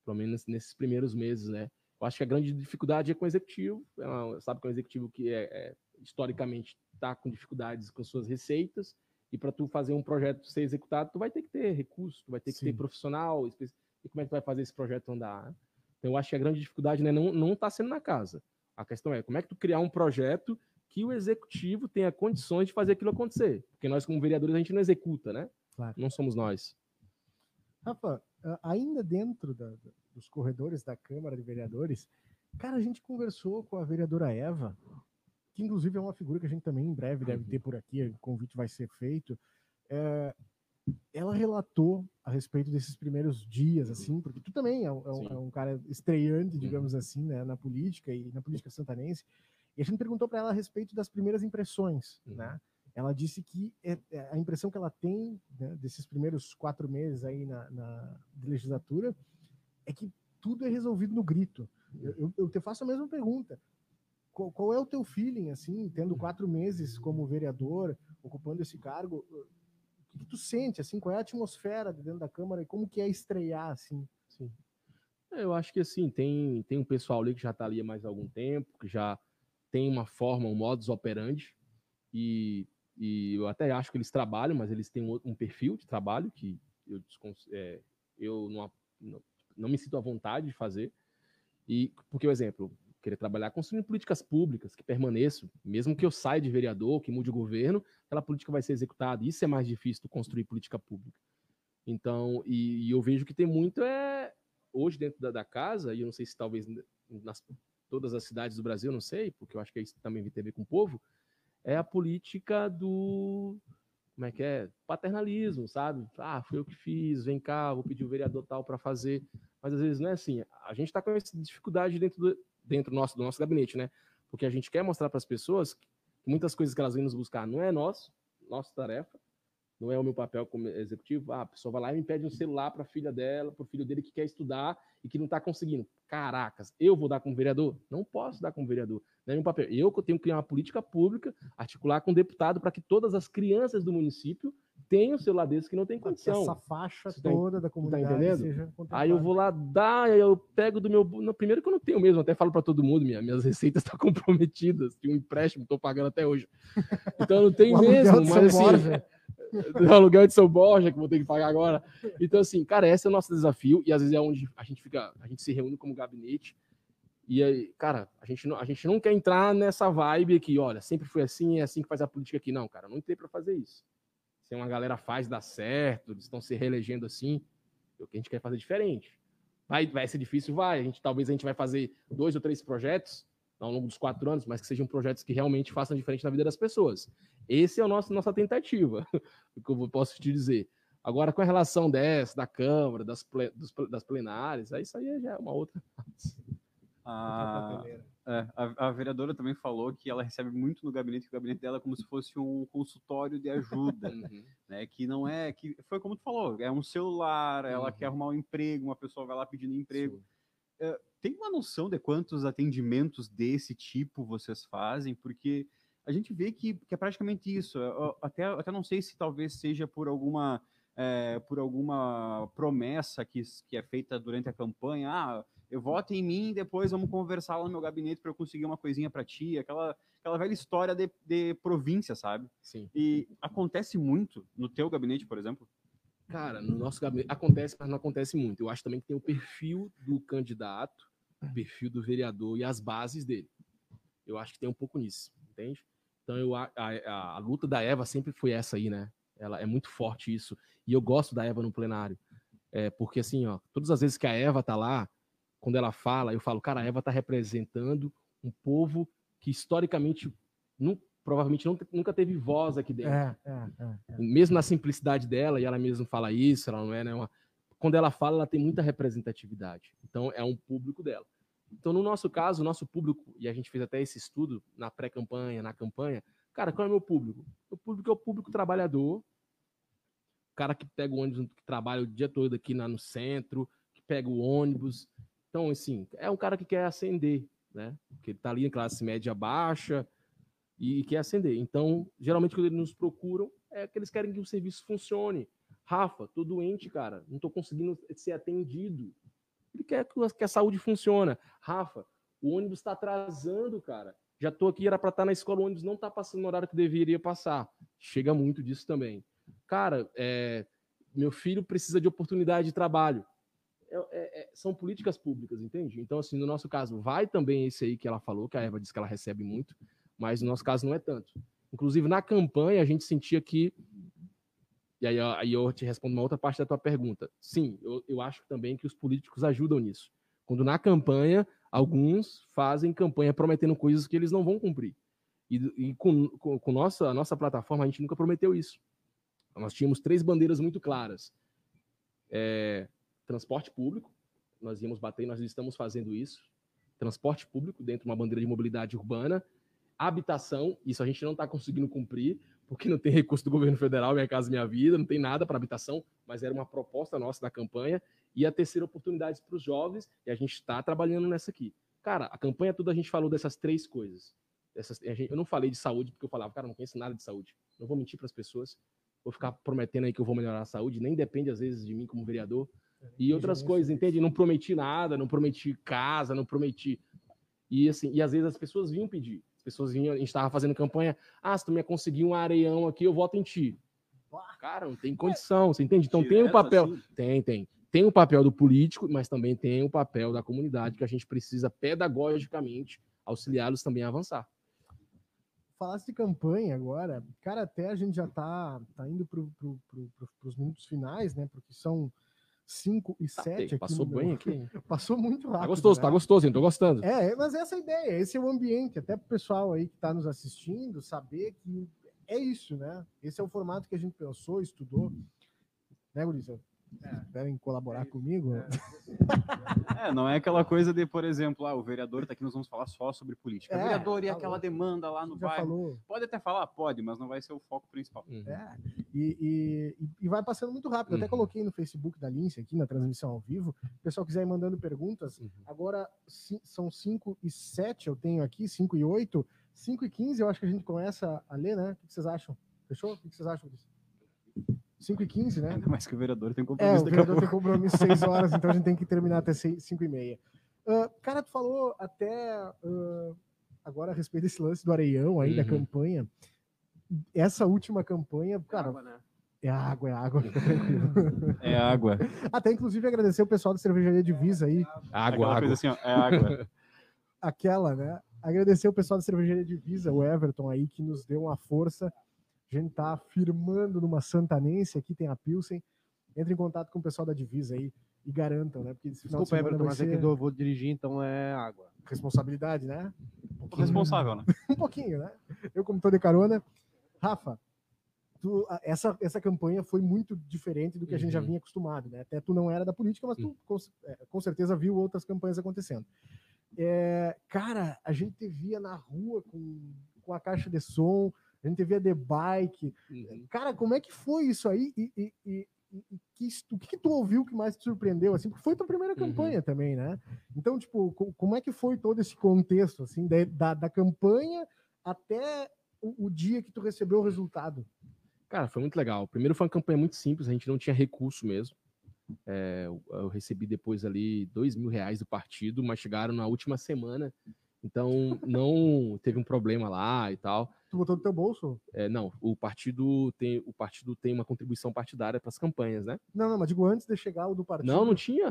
pelo menos nesses primeiros meses, né? Eu acho que a grande dificuldade é com o executivo, é sabe que é um executivo que é, é historicamente está com dificuldades com suas receitas, e para tu fazer um projeto ser executado, tu vai ter que ter recurso, tu vai ter que Sim. ter profissional, e como é que tu vai fazer esse projeto andar? Né? Então, eu acho que a grande dificuldade né, não está sendo na casa. A questão é como é que tu criar um projeto que o executivo tenha condições de fazer aquilo acontecer. Porque nós, como vereadores, a gente não executa, né? Claro. Não somos nós. Rafa, ainda dentro da, dos corredores da Câmara de Vereadores, cara, a gente conversou com a vereadora Eva, que inclusive é uma figura que a gente também em breve deve ter por aqui, o convite vai ser feito. É, ela relatou a respeito desses primeiros dias, assim, porque tu também é um, é um, é um cara estreante, digamos uhum. assim, né, na política e na política santanense. E a gente perguntou para ela a respeito das primeiras impressões, uhum. né? Ela disse que é, é, a impressão que ela tem né, desses primeiros quatro meses aí na, na legislatura é que tudo é resolvido no grito. Eu, eu, eu te faço a mesma pergunta. Qual, qual, é o teu feeling, assim, tendo quatro meses como vereador, ocupando esse cargo? que, que tu sente, assim, qual é a atmosfera dentro da Câmara e como que é estrear, assim? Sim. É, eu acho que, assim, tem, tem um pessoal ali que já está ali há mais algum tempo, que já tem uma forma, um modus operandi, e, e eu até acho que eles trabalham, mas eles têm um, um perfil de trabalho que eu, é, eu não, não, não me sinto à vontade de fazer, e porque, por exemplo, querer trabalhar construindo políticas públicas que permaneçam, mesmo que eu saia de vereador, que mude o governo, aquela política vai ser executada. Isso é mais difícil de construir política pública. Então, e, e, eu vejo que tem muito é hoje dentro da, da, casa, e eu não sei se talvez nas todas as cidades do Brasil, não sei, porque eu acho que isso também tem a ver com o povo, é a política do como é que é? Paternalismo, sabe? Ah, fui eu que fiz, vem cá, vou pedir o vereador tal para fazer. Mas às vezes não é assim. A gente está com essa dificuldade dentro do, dentro do nosso, do nosso gabinete, né? Porque a gente quer mostrar para as pessoas que muitas coisas que elas vêm nos buscar não é nosso, nossa tarefa, não é o meu papel como executivo. Ah, a pessoa vai lá e me pede um celular para a filha dela, para o filho dele que quer estudar e que não está conseguindo. Caracas, eu vou dar como vereador? Não posso dar como vereador. Não é meu papel. Eu tenho que criar uma política pública, articular com o deputado para que todas as crianças do município tem um celular desse que não tem condição. Essa faixa Você tá toda tá, da comunidade tá entendendo? Aí eu vou lá dar, aí eu pego do meu. Primeiro que eu não tenho mesmo, até falo para todo mundo, minha, minhas receitas estão comprometidas, de um empréstimo, estou pagando até hoje. Então eu não tenho mesmo, mas assim. do aluguel de São Borja, que vou ter que pagar agora. Então, assim, cara, esse é o nosso desafio, e às vezes é onde a gente fica, a gente se reúne como gabinete. E aí, cara, a gente não, a gente não quer entrar nessa vibe aqui, olha, sempre foi assim, é assim que faz a política aqui. Não, cara, não entrei para fazer isso se uma galera faz dar certo, eles estão se reelegendo assim. O que a gente quer fazer diferente. Vai, vai ser difícil? Vai. A gente, talvez a gente vai fazer dois ou três projetos ao longo dos quatro anos, mas que sejam projetos que realmente façam diferente na vida das pessoas. Esse é a nossa, nossa tentativa, o que eu posso te dizer. Agora, com a relação dessa, da Câmara, das, dos, das plenárias, aí isso aí já é uma outra. A, é, a, a, vereadora também falou que ela recebe muito no gabinete, que o gabinete dela é como se fosse um consultório de ajuda, uhum. né? Que não é, que foi como tu falou, é um celular, ela uhum. quer arrumar um emprego, uma pessoa vai lá pedindo emprego. É, tem uma noção de quantos atendimentos desse tipo vocês fazem? Porque a gente vê que, que é praticamente isso. Eu, até, até não sei se talvez seja por alguma é, por alguma promessa que, que é feita durante a campanha. Ah, eu voto em mim, depois vamos conversar lá no meu gabinete para eu conseguir uma coisinha para ti. Aquela, aquela velha história de, de província, sabe? Sim. E acontece muito no teu gabinete, por exemplo? Cara, no nosso gabinete acontece, mas não acontece muito. Eu acho também que tem o perfil do candidato, o perfil do vereador e as bases dele. Eu acho que tem um pouco nisso, entende? Então eu, a, a, a luta da Eva sempre foi essa aí, né? Ela é muito forte isso. E eu gosto da Eva no plenário. É, porque assim, ó, todas as vezes que a Eva tá lá, quando ela fala, eu falo, cara, a Eva tá representando um povo que historicamente não, provavelmente não, nunca teve voz aqui dentro. É, é, é, é, Mesmo na simplicidade dela, e ela mesma fala isso, ela não é, né? Uma... Quando ela fala, ela tem muita representatividade. Então, é um público dela. Então, no nosso caso, o nosso público, e a gente fez até esse estudo na pré-campanha, na campanha, Cara, qual é o meu público? O público é o público trabalhador, o cara que pega o ônibus, que trabalha o dia todo aqui na, no centro, que pega o ônibus. Então, assim, é um cara que quer ascender, né? Porque ele tá ali em classe média baixa e quer ascender. Então, geralmente, quando eles nos procuram, é que eles querem que o serviço funcione. Rafa, tô doente, cara, não tô conseguindo ser atendido. Ele quer que a saúde funcione. Rafa, o ônibus está atrasando, cara. Já estou aqui, era para estar tá na escola, o ônibus não está passando no horário que deveria passar. Chega muito disso também. Cara, é, meu filho precisa de oportunidade de trabalho. É, é, é, são políticas públicas, entende? Então, assim, no nosso caso, vai também esse aí que ela falou, que a Eva disse que ela recebe muito, mas no nosso caso não é tanto. Inclusive, na campanha, a gente sentia que. E aí, aí eu te respondo uma outra parte da tua pergunta. Sim, eu, eu acho também que os políticos ajudam nisso. Quando na campanha alguns fazem campanha prometendo coisas que eles não vão cumprir. E, e com, com, com, nossa, a nossa plataforma, a gente nunca prometeu isso. Nós tínhamos três bandeiras muito claras. É, transporte público, nós íamos bater, nós estamos fazendo isso. Transporte público, dentro de uma bandeira de mobilidade urbana. Habitação, isso a gente não está conseguindo cumprir, porque não tem recurso do governo federal, Minha Casa Minha Vida, não tem nada para habitação, mas era uma proposta nossa da campanha e a terceira oportunidade para os jovens, e a gente está trabalhando nessa aqui. Cara, a campanha toda a gente falou dessas três coisas. Essas, gente, eu não falei de saúde porque eu falava, cara, não conheço nada de saúde. Não vou mentir para as pessoas, vou ficar prometendo aí que eu vou melhorar a saúde, nem depende às vezes de mim como vereador. E outras coisas, entende? Não prometi nada, não prometi casa, não prometi. E assim, e às vezes as pessoas vinham pedir. As pessoas vinham, a gente estava fazendo campanha, ah, se tu me conseguir um areião aqui, eu voto em ti. Cara, não tem condição, você entende? Então tem o um papel. Assim? Tem, tem tem o papel do político, mas também tem o papel da comunidade, que a gente precisa pedagogicamente auxiliá-los também a avançar. Falasse de campanha agora, cara, até a gente já tá, tá indo para pro, pro, pro, os minutos finais, né? Porque são 5 e 7 tá. Passou bem meu... aqui. Passou muito tá rápido. Tá gostoso, né? tá gostoso, hein? Tô gostando. É, mas essa é a ideia, esse é o ambiente, até pro pessoal aí que tá nos assistindo, saber que é isso, né? Esse é o formato que a gente pensou, estudou. Né, Gurisa? É. Querem colaborar é comigo? É. é. não é aquela coisa de, por exemplo, ah, o vereador está aqui, nós vamos falar só sobre política. É, o vereador e aquela demanda lá no bairro. Falou. Pode até falar, pode, mas não vai ser o foco principal. Uhum. É, e, e, e, vai passando muito rápido. Uhum. Até coloquei no Facebook da Lince aqui na transmissão ao vivo. O pessoal quiser ir mandando perguntas. Uhum. Agora são 5 e 7, eu tenho aqui, 5 e 8. 5 e 15, eu acho que a gente começa a ler, né? O que vocês acham? Fechou? O que vocês acham disso? 5 e 15, né? Ainda mais que o vereador tem compromisso. É, o vereador tem compromisso 6 horas, então a gente tem que terminar até 5 e meia. Uh, cara, tu falou até uh, agora a respeito desse lance do Areião aí, uhum. da campanha. Essa última campanha, cara. Água, né? É água, é água, fica tranquilo. É água. Até inclusive agradecer o pessoal da cervejaria Divisa aí. Água, água. Assim, ó, é água. Aquela, né? Agradecer o pessoal da cervejaria Divisa, o Everton aí, que nos deu uma força a gente tá firmando numa santanense, aqui tem a Pilsen. entre em contato com o pessoal da divisa aí e garantam, né? Porque Desculpa, Everton, mas é que eu vou dirigir, então é água. Responsabilidade, né? Um responsável, né? um pouquinho, né? Eu, como tô de carona. Rafa, tu, essa, essa campanha foi muito diferente do que a gente já uhum. vinha acostumado, né? Até tu não era da política, mas tu uhum. com, é, com certeza viu outras campanhas acontecendo. É, cara, a gente via na rua com, com a caixa de som, a gente via The Bike. Uhum. Cara, como é que foi isso aí? E, e, e, e que, o que, que, tu ouviu que mais te surpreendeu? Assim, porque foi tua primeira uhum. campanha uhum. também, né? Então, tipo, como é que foi todo esse contexto, assim, da, da, da campanha até o, o, dia que tu recebeu o resultado? Cara, foi muito legal. Primeiro foi uma campanha muito simples, a gente não tinha recurso mesmo. É, eu recebi depois ali dois mil reais do partido, mas chegaram na última semana, então não teve um problema lá e tal. Tu botou no teu bolso? É, não, o partido tem o partido tem uma contribuição partidária para as campanhas, né? Não, não, mas digo antes de chegar o do partido. Não, não tinha.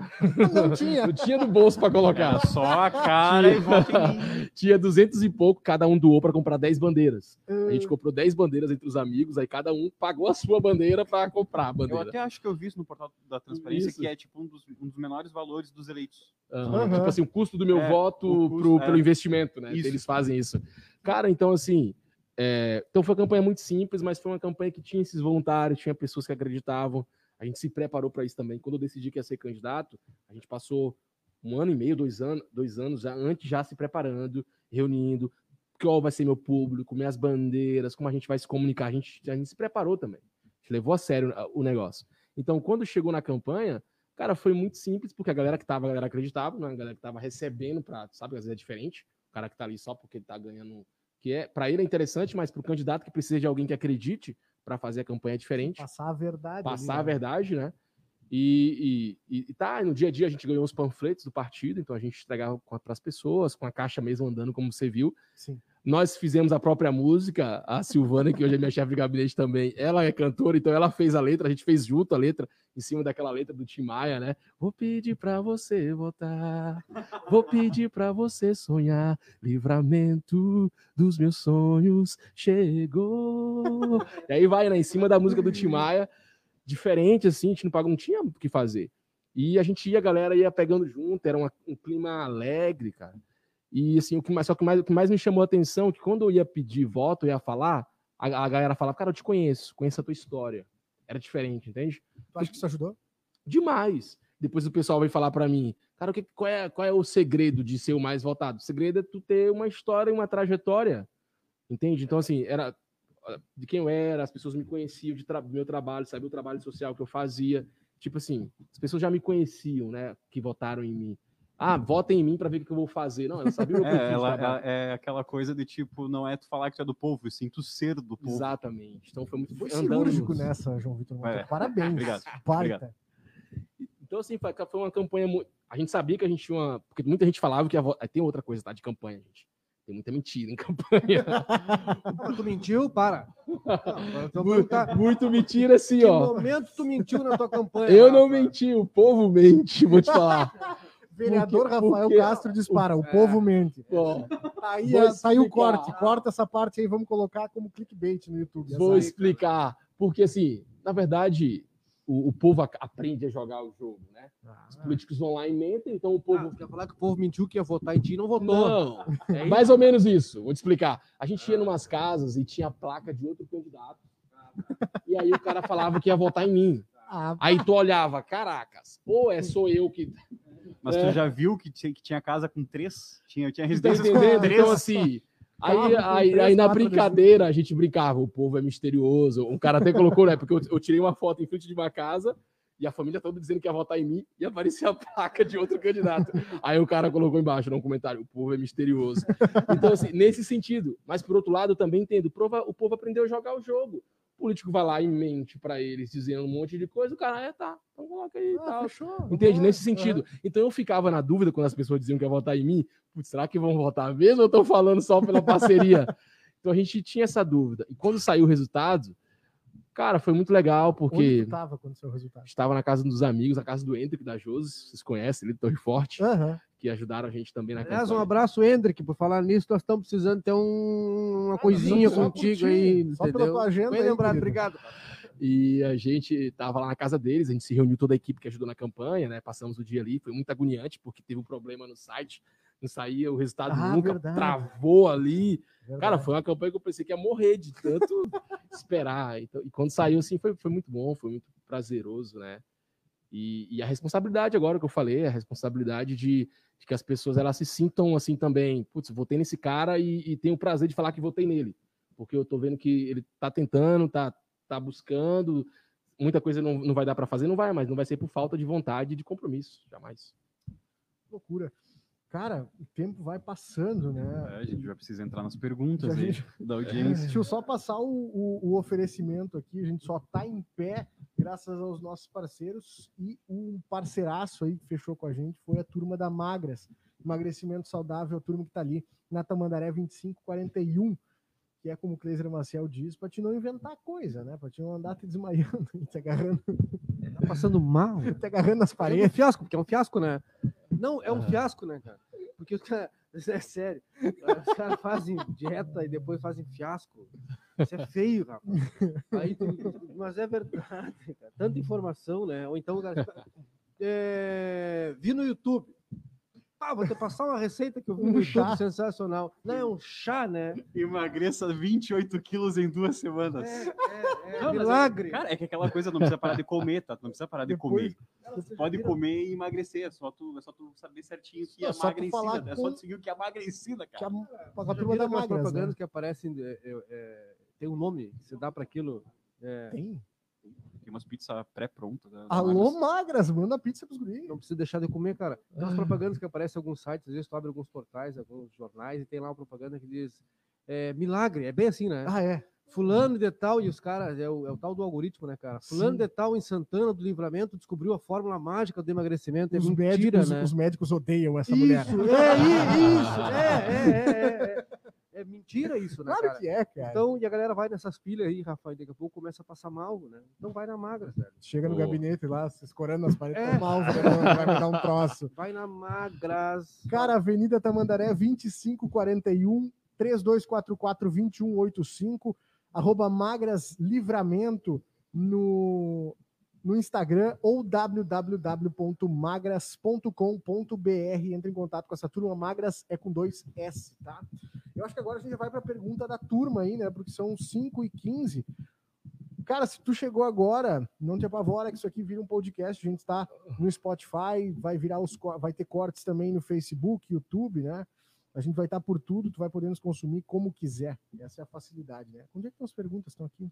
não tinha. não tinha no bolso para colocar. Era só a cara tinha, e volta Tinha duzentos e pouco, cada um doou para comprar 10 bandeiras. Uh... A gente comprou 10 bandeiras entre os amigos, aí cada um pagou a sua bandeira para comprar a bandeira. Eu até acho que eu vi isso no portal da transparência, isso. que é tipo um dos, um dos menores valores dos eleitos. Uhum. Uhum. Tipo assim, o custo do meu é, voto custo, pro, é. pelo investimento, né? Isso. Eles fazem isso. Cara, então assim, é, então foi uma campanha muito simples, mas foi uma campanha que tinha esses voluntários, tinha pessoas que acreditavam. A gente se preparou para isso também. Quando eu decidi que ia ser candidato, a gente passou um ano e meio, dois anos, dois anos já antes já se preparando, reunindo, qual vai ser meu público, minhas bandeiras, como a gente vai se comunicar. A gente, a gente se preparou também. A gente levou a sério o negócio. Então, quando chegou na campanha, cara, foi muito simples, porque a galera que tava, a galera acreditava, né? a galera que tava recebendo para, sabe, às vezes é diferente. O cara que tá ali só porque ele tá ganhando que é para ele é interessante, mas para o candidato que precisa de alguém que acredite para fazer a campanha é diferente. Passar a verdade. Passar ali, a né? verdade, né? E, e, e, tá, no dia a dia a gente ganhou os panfletos do partido, então a gente entregava para as pessoas, com a caixa mesmo andando, como você viu. Sim. Nós fizemos a própria música, a Silvana, que hoje é minha chefe de gabinete também, ela é cantora, então ela fez a letra, a gente fez junto a letra, em cima daquela letra do Tim Maia, né? Vou pedir para você votar, vou pedir para você sonhar, livramento dos meus sonhos chegou. E aí vai, né, em cima da música do Tim Maia, diferente assim, a gente não, não tinha o que fazer. E a gente ia, a galera ia pegando junto, era uma, um clima alegre, cara. E assim, o que mais, só que mais, o que mais me chamou a atenção é que quando eu ia pedir voto, eu ia falar, a, a galera falava, cara, eu te conheço, conheço a tua história. Era diferente, entende? Tu acha que isso ajudou? Demais. Depois o pessoal vem falar para mim, cara, o que, qual, é, qual é o segredo de ser o mais votado? O segredo é tu ter uma história e uma trajetória, entende? Então, assim, era de quem eu era, as pessoas me conheciam de tra meu trabalho, sabiam o trabalho social que eu fazia. Tipo assim, as pessoas já me conheciam, né, que votaram em mim ah, votem em mim para ver o que eu vou fazer. Não, ela sabia o que é, ela, ela, é aquela coisa de tipo, não é tu falar que tu é do povo, sim tu ser do povo. Exatamente. Então foi muito foi cirúrgico nessa, João Vitor. É. Parabéns. Obrigado. Obrigado. Então, assim, foi, foi uma campanha muito. A gente sabia que a gente tinha uma. Porque muita gente falava que a vo... Tem outra coisa, tá? De campanha, gente. Tem muita mentira em campanha. tu mentiu? Para. Não, muito, tá... muito, mentira, assim, ó. Que momento tu mentiu na tua campanha? Eu não menti, o povo mente, vou te falar. Vereador porque, Rafael porque... Castro dispara, o é. povo mente. Bom, aí saiu o corte, corta essa parte aí, vamos colocar como clickbait no YouTube. Vou explicar, porque assim, na verdade, o, o, povo aprende a jogar o jogo, né? Ah, Os políticos vão lá e mentem, então o povo. Ah, quer falar que o povo mentiu que ia votar em ti e não votou. Não, é mais ou menos isso. Vou te explicar. A gente ia numas casas e tinha a placa de outro candidato. E aí o cara falava que ia votar em mim. Ah, aí tu olhava, caracas, ou é sou eu que mas é. tu já viu que tinha, que tinha casa com três? Tinha, tinha residência com três? Então, assim, aí, aí, três, aí na brincadeira, a gente brincava, o povo é misterioso. Um cara até colocou, né? Porque eu, eu tirei uma foto em frente de uma casa e a família toda dizendo que ia votar em mim e aparecia a placa de outro candidato. Aí o cara colocou embaixo no comentário: o povo é misterioso. Então, assim, nesse sentido. Mas por outro lado, eu também entendo: o povo aprendeu a jogar o jogo. O político vai lá e mente para eles, dizendo um monte de coisa, o cara, é, tá, então coloca aí ah, tal. Fechou, Entende? Nesse sentido. Então eu ficava na dúvida quando as pessoas diziam que ia votar em mim, putz, será que vão votar mesmo ou estão falando só pela parceria? então a gente tinha essa dúvida. E quando saiu o resultado, Cara, foi muito legal, porque. Onde estava quando saiu o resultado? Estava na casa dos amigos, a casa do Hendrick da Jose, vocês conhecem, ele do Torre Forte, uhum. que ajudaram a gente também na Aliás, campanha. um abraço, Hendrick, por falar nisso, nós estamos precisando ter um, uma ah, coisinha contigo, contigo, aí, só entendeu? Pela tua agenda. Bem lembrado, obrigado. E a gente tava lá na casa deles, a gente se reuniu toda a equipe que ajudou na campanha, né? Passamos o dia ali, foi muito agoniante, porque teve um problema no site, não saía o resultado ah, nunca, verdade. travou ali. Verdade. Cara, foi uma campanha que eu pensei que ia morrer de tanto esperar. Então, e quando saiu, assim, foi, foi muito bom, foi muito prazeroso, né? E, e, a responsabilidade agora que eu falei, a responsabilidade de, de, que as pessoas elas se sintam assim também, putz, votei nesse cara e, e tenho o prazer de falar que votei nele, porque eu tô vendo que ele tá tentando, tá, tá buscando, muita coisa não, não vai dar para fazer, não vai, mas não vai ser por falta de vontade e de compromisso, jamais. Loucura. Cara, o tempo vai passando, né? É, a gente vai precisar entrar nas perguntas aí gente... da audiência. Deixa eu só passar o, o, o, oferecimento aqui. A gente só tá em pé graças aos nossos parceiros e um parceiraço aí que fechou com a gente foi a turma da Magras. Emagrecimento saudável, a turma que tá ali na Tamandaré 2541 que é como o Cleiser Maciel diz, para te não inventar coisa, né? Para te não andar te desmaiando, te agarrando. Tá passando mal. te agarrando nas paredes. É um fiasco, porque é um fiasco, né? Não, é um ah. fiasco, né, cara? Porque os caras, é sério, os caras fazem dieta e depois fazem fiasco. Isso é feio, rapaz. Aí, mas é verdade, cara. Tanta informação, né? Ou então, cara, é, vi no YouTube ah, vou te passar uma receita que eu vi um no YouTube sensacional. Não, é um chá, né? Emagreça 28 quilos em duas semanas. É, é, é não, milagre. É, cara, é que aquela coisa não precisa parar de comer, tá? Não precisa parar de comer. Pode comer e emagrecer. É só tu, é só tu saber certinho que é emagrecida. É só tu seguir o que é emagrecida, cara. Que a, a, a turma da propaganda né? que aparecem. É, é, tem um nome que você dá para aquilo. Tem? Tem umas pizzas pré-prontas. Né, Alô, magras. magras, manda pizza pros guris. Não precisa deixar de comer, cara. Tem umas ah. propagandas que aparecem em alguns sites, às vezes tu abre alguns portais, alguns jornais, e tem lá uma propaganda que diz é, milagre, é bem assim, né? Ah, é. Fulano de tal, e os caras, é o, é o tal do algoritmo, né, cara? Fulano Sim. de tal em Santana do Livramento descobriu a fórmula mágica do emagrecimento. É os mentira, médicos, né? Os médicos odeiam essa isso, mulher. É, isso, é, é, é, é. É mentira isso, né? Claro cara? que é, cara. Então, e a galera vai nessas pilhas aí, Rafael, daqui a pouco começa a passar mal, né? Então vai na magra, velho. Chega no oh. gabinete lá, se escorando nas paredes, é. mal, vai me dar um troço. Vai na magras. Cara, Avenida Tamandaré 2541 3244 2185 arroba Magras Livramento no no Instagram ou www.magras.com.br. Entre em contato com essa turma. Magras é com dois S, tá? Eu acho que agora a gente vai para a pergunta da turma aí, né? Porque são 5 e 15. Cara, se tu chegou agora, não te apavora que isso aqui vira um podcast. A gente está no Spotify, vai virar os vai ter cortes também no Facebook, YouTube, né? A gente vai estar tá por tudo, tu vai poder nos consumir como quiser. Essa é a facilidade, né? Onde é que as perguntas estão aqui?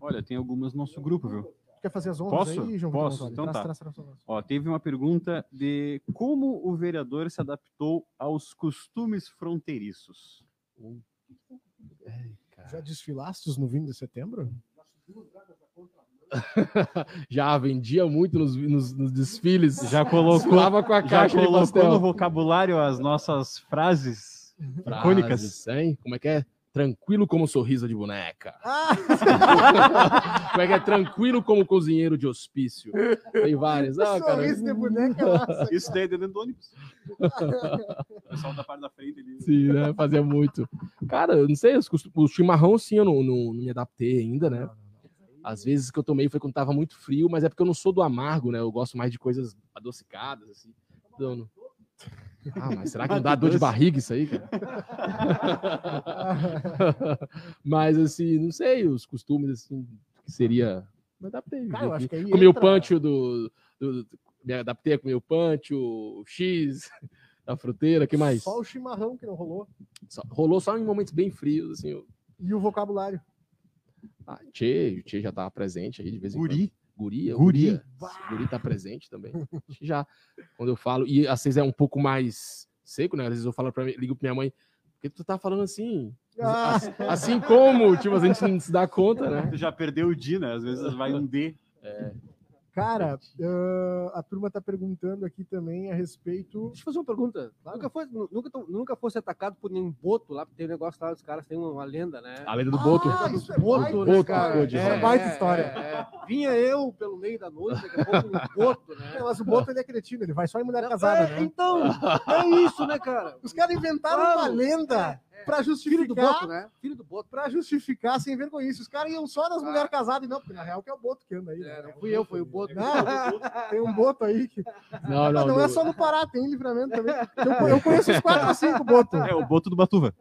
Olha, tem algumas no nosso grupo, viu? Quer fazer as honras Posso? aí, João? Posso? Então tá. Traz, traz, Ó, teve uma pergunta de como o vereador se adaptou aos costumes fronteiriços. Já desfilastes no 20 de setembro? já vendia muito nos, nos, nos desfiles. Já colocou, com a caixa já colocou no vocabulário as nossas frases, frases icônicas. Hein? Como é que é? Tranquilo como sorriso de boneca. Ah! Como é que é? Tranquilo como cozinheiro de hospício. Tem várias. Ah, cara. Sorriso de boneca. Nossa. Isso daí é dentro do ônibus. O pessoal da parte da frente ali. Sim, né? Fazia muito. Cara, eu não sei, o chimarrão sim eu não, não, não me adaptei ainda, né? Às vezes que eu tomei foi quando tava muito frio, mas é porque eu não sou do amargo, né? Eu gosto mais de coisas adocicadas, assim. Então, ah, mas será que não dá dor de barriga isso aí, cara? mas assim, não sei, os costumes assim, que seria. Me adaptei. Cara, eu acho que aí Comi entra... o punch do, do, do, Me adaptei a comer o punch, o X, a fruteira, que mais? Só o chimarrão que não rolou. Só, rolou só em momentos bem frios, assim. Eu... E o vocabulário? Ah, Tchê, o Tchê já estava presente aí de vez em Guri. quando. Guria, guria. Guri tá presente também. já, quando eu falo, e às vezes é um pouco mais seco, né? Às vezes eu falo para ligo pra minha mãe, porque tu tá falando assim? Ah. Assim como, tipo, a gente não se dá conta, né? Tu já perdeu o D, né? Às vezes vai um D. É. Cara, uh, a turma está perguntando aqui também a respeito. Deixa eu fazer uma pergunta. Claro. Nunca, foi, nunca, nunca fosse atacado por nenhum boto lá, porque tem um negócio lá, os caras têm uma lenda, né? A lenda do boto. Ah, isso é boto, né, cara? É, é baita história. É, é. Vinha eu pelo meio da noite, daqui a pouco um boto, né? É, mas o boto ele é cretino, ele vai só em mulher casada, é, né? Então, é isso, né, cara? Os caras inventaram claro. uma lenda. É, pra justificar. Filho do Boto, né? Filho do Boto. Pra justificar sem vergonha. Os caras iam só das mulheres casadas e não, porque na real que é o Boto que anda aí. É, né? não fui eu, foi o Boto. Não, tem um Boto aí que. Não, Não, não. é do- só no Pará, tem em livramento também. Eu, eu conheço os quatro ou cinco Boto. É o boto do Batuva.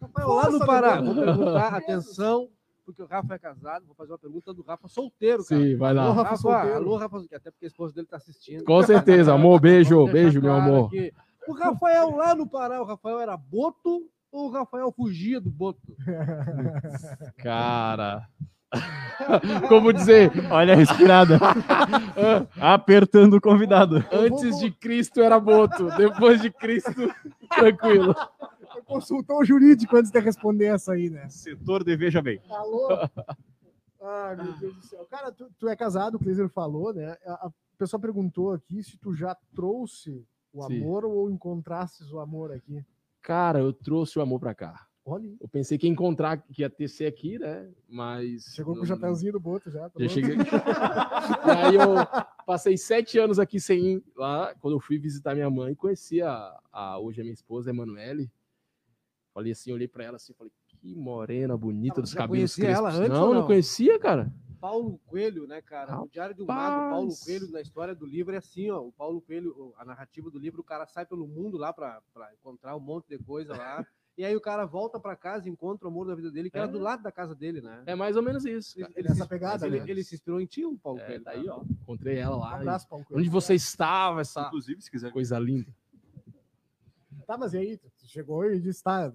Rafael, lá no Pará, vou perguntar, atenção, porque o Rafa é casado, vou fazer uma pergunta do Rafa solteiro, cara. Sim, vai Alô, lá. Rafa Rafa, solteiro. alô, Rafa, até porque a esposa dele tá assistindo. Com certeza, amor. Beijo, beijo, meu amor. aqui. O Rafael lá no Pará, o Rafael era Boto o Rafael fugia do Boto? Cara. Como dizer, Olha a respirada. Apertando o convidado. antes de Cristo era boto, depois de Cristo, tranquilo. Consultou o jurídico antes de responder essa aí, né? Setor de Veja Bem. Alô? Ai, meu Deus do céu. Cara, tu, tu é casado, o Cleiser falou, né? A, a pessoa perguntou aqui se tu já trouxe o Sim. amor ou encontrastes o amor aqui. Cara, eu trouxe o amor pra cá. Olha. Eu pensei que ia encontrar, que ia ter ser aqui, né? Mas. Chegou com o não- chapéuzinho do Boto já. tá Já cheguei. aí eu passei sete anos aqui sem ir lá, quando eu fui visitar minha mãe, conheci a, a hoje a minha esposa, a Emanuele. Falei assim, olhei pra ela assim, falei, que morena bonita Ah, dos cabelos conhecia ela antes não, não não? conhecia, cara. Paulo Coelho, né, cara? O Diário do Mago, Paulo Rapaz. Coelho, na história do livro, é assim, ó. O Paulo Coelho, a narrativa do livro, o cara sai pelo mundo lá pra, pra encontrar um monte de coisa lá. e aí o cara volta pra casa e encontra o amor da vida dele, que era É. do lado da casa dele, né? É mais ou menos isso. Ele, ele Nessa se, pegada, ele, né? ele se inspirou em ti, o Paulo É, Coelho. daí, né? ó, encontrei ela Um lá. e- abraço, Paulo. Onde você estava, essa Inclusive, se quiser. coisa linda. Tá, mas e aí? Chegou e disse, tá.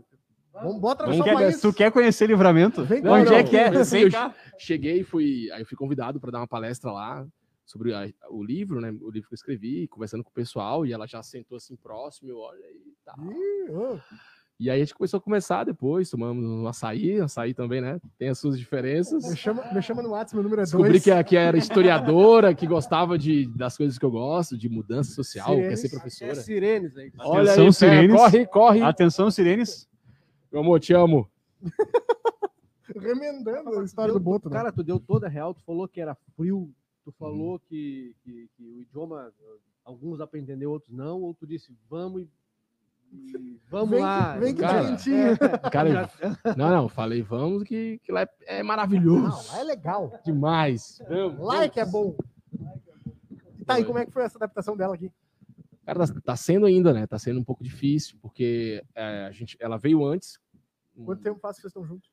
Vamos, Tu seu quer, país. tu quer conhecer livramento? Vem cá, Onde não, é que é? Vem eu. Cheguei e fui, aí eu fui convidado para dar uma palestra lá sobre a- o livro, né? O livro que eu escrevi, conversando com o pessoal, e ela já sentou assim próximo, eu olha e tal. Ih, ô, E aí a gente começou a conversar depois, tomamos um açaí, açaí também, né? Tem as suas diferenças. me, chama, me chama no WhatsApp, meu número é Descobri dois. que, que era historiadora, que gostava de, das coisas que eu gosto, de mudança social, quer ser Cirenes. É professora. sirenes aí. Olha Atenção, aí, sirenes. corre, corre. Atenção, sirenes. Meu amor, te amo. Remendando a história deu- do Boto, né? Cara, tu deu toda a real, tu falou que era frio, tu falou que, que, que o idioma, alguns dá pra entender, outros não, ou tu disse, vamos e, vamos vem lá. Vem que Cara, direitinho. Cara, não, não, falei, vamos, que, que lá é, é maravilhoso. Não, lá é legal. Demais. Vamos, Lá é que é bom. E tá, e como é que foi essa adaptação dela aqui? Cara, tá, tá sendo ainda, né? Tá sendo um pouco difícil, porque é, a gente, ela veio antes. Quanto tempo faz que vocês estão juntos?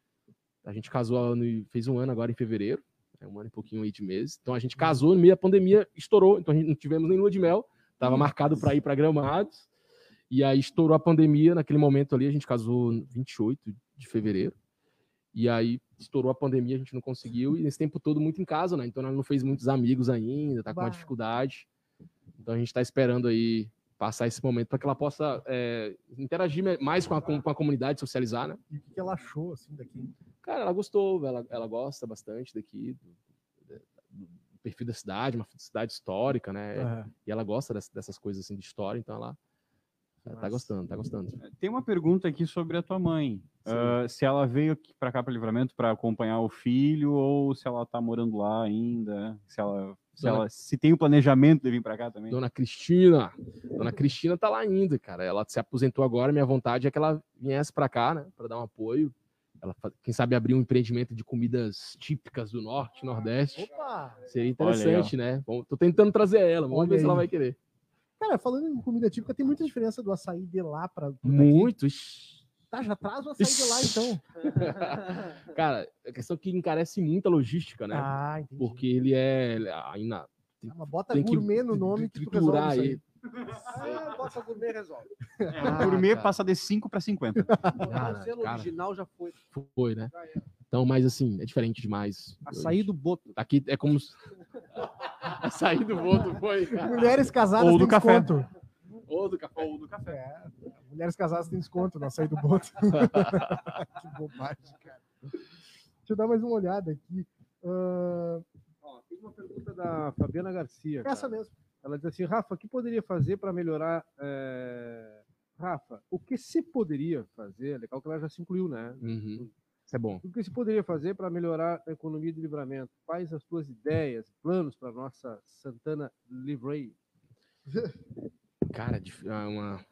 A gente casou, fez um ano agora em fevereiro, é um ano e pouquinho aí de meses. Então a gente casou no meio da pandemia, estourou, então a gente não tivemos nem lua de mel, tava marcado para ir para Gramados. E aí estourou a pandemia, naquele momento ali a gente casou no 28 de fevereiro. E aí estourou a pandemia, a gente não conseguiu e nesse tempo todo muito em casa, né? Então ela não fez muitos amigos ainda, tá com uma Bah. dificuldade. Então a gente tá esperando aí passar esse momento para que ela possa é, interagir mais com a, com a comunidade, socializar, né? E o que ela achou, assim, daqui? Cara, ela gostou, ela, ela gosta bastante daqui, do, do perfil da cidade, uma cidade histórica, né? Aham. E ela gosta dessas, dessas coisas assim de história, então ela, ela tá gostando, tá gostando. Tem uma pergunta aqui sobre a tua mãe. Ah, se ela veio aqui pra cá para livramento para acompanhar o filho ou se ela tá morando lá ainda, se ela se, Dona- ela, se tem o planejamento de vir para cá também. Dona Cristina, Dona Cristina tá lá ainda, cara. Ela se aposentou agora, minha vontade é que ela viesse pra cá, né? Pra dar um apoio. Ela, quem sabe abrir um empreendimento de comidas típicas do norte, nordeste. Opa! Seria Olha aí, interessante, né? Bom, tô tentando trazer ela, vamos Olha ver se ela aí. vai querer. Cara, falando em comida típica, tem muita diferença do açaí de lá pra. pra daqui. Tá, já traz o açaí de lá, então. Cara, a questão é que encarece muito a logística, né? Ah, entendi. Porque ele é ainda Ah, mas bota tem que gourmet no nome que tu resolve aí. ele. Ah, bota gourmet resolve. O gourmet cara. passa de 5 para 50. Cara, o selo cara. original já foi. Foi, né? Então, mas assim, é diferente demais. Açaí do Boto. Aqui é como. Açaí do voto foi. cara. Mulheres casadas Ou do têm café. Ou do café. Ou do café. É, mulheres casadas têm desconto no açaí do Boto. que bobagem, cara. Deixa eu dar mais uma olhada aqui. Ah, Ó, tem uma pergunta da Fabiana Garcia. cara. essa mesmo. Ela diz assim, Rafa, o que poderia fazer para melhorar... é, Rafa, o que se poderia fazer, legal que ela já se incluiu, né? Uhum. Isso é bom. O que se poderia fazer para melhorar a economia de livramento? Quais as tuas ideias, planos para nossa Santana Livrei? Cara, dif- é uma.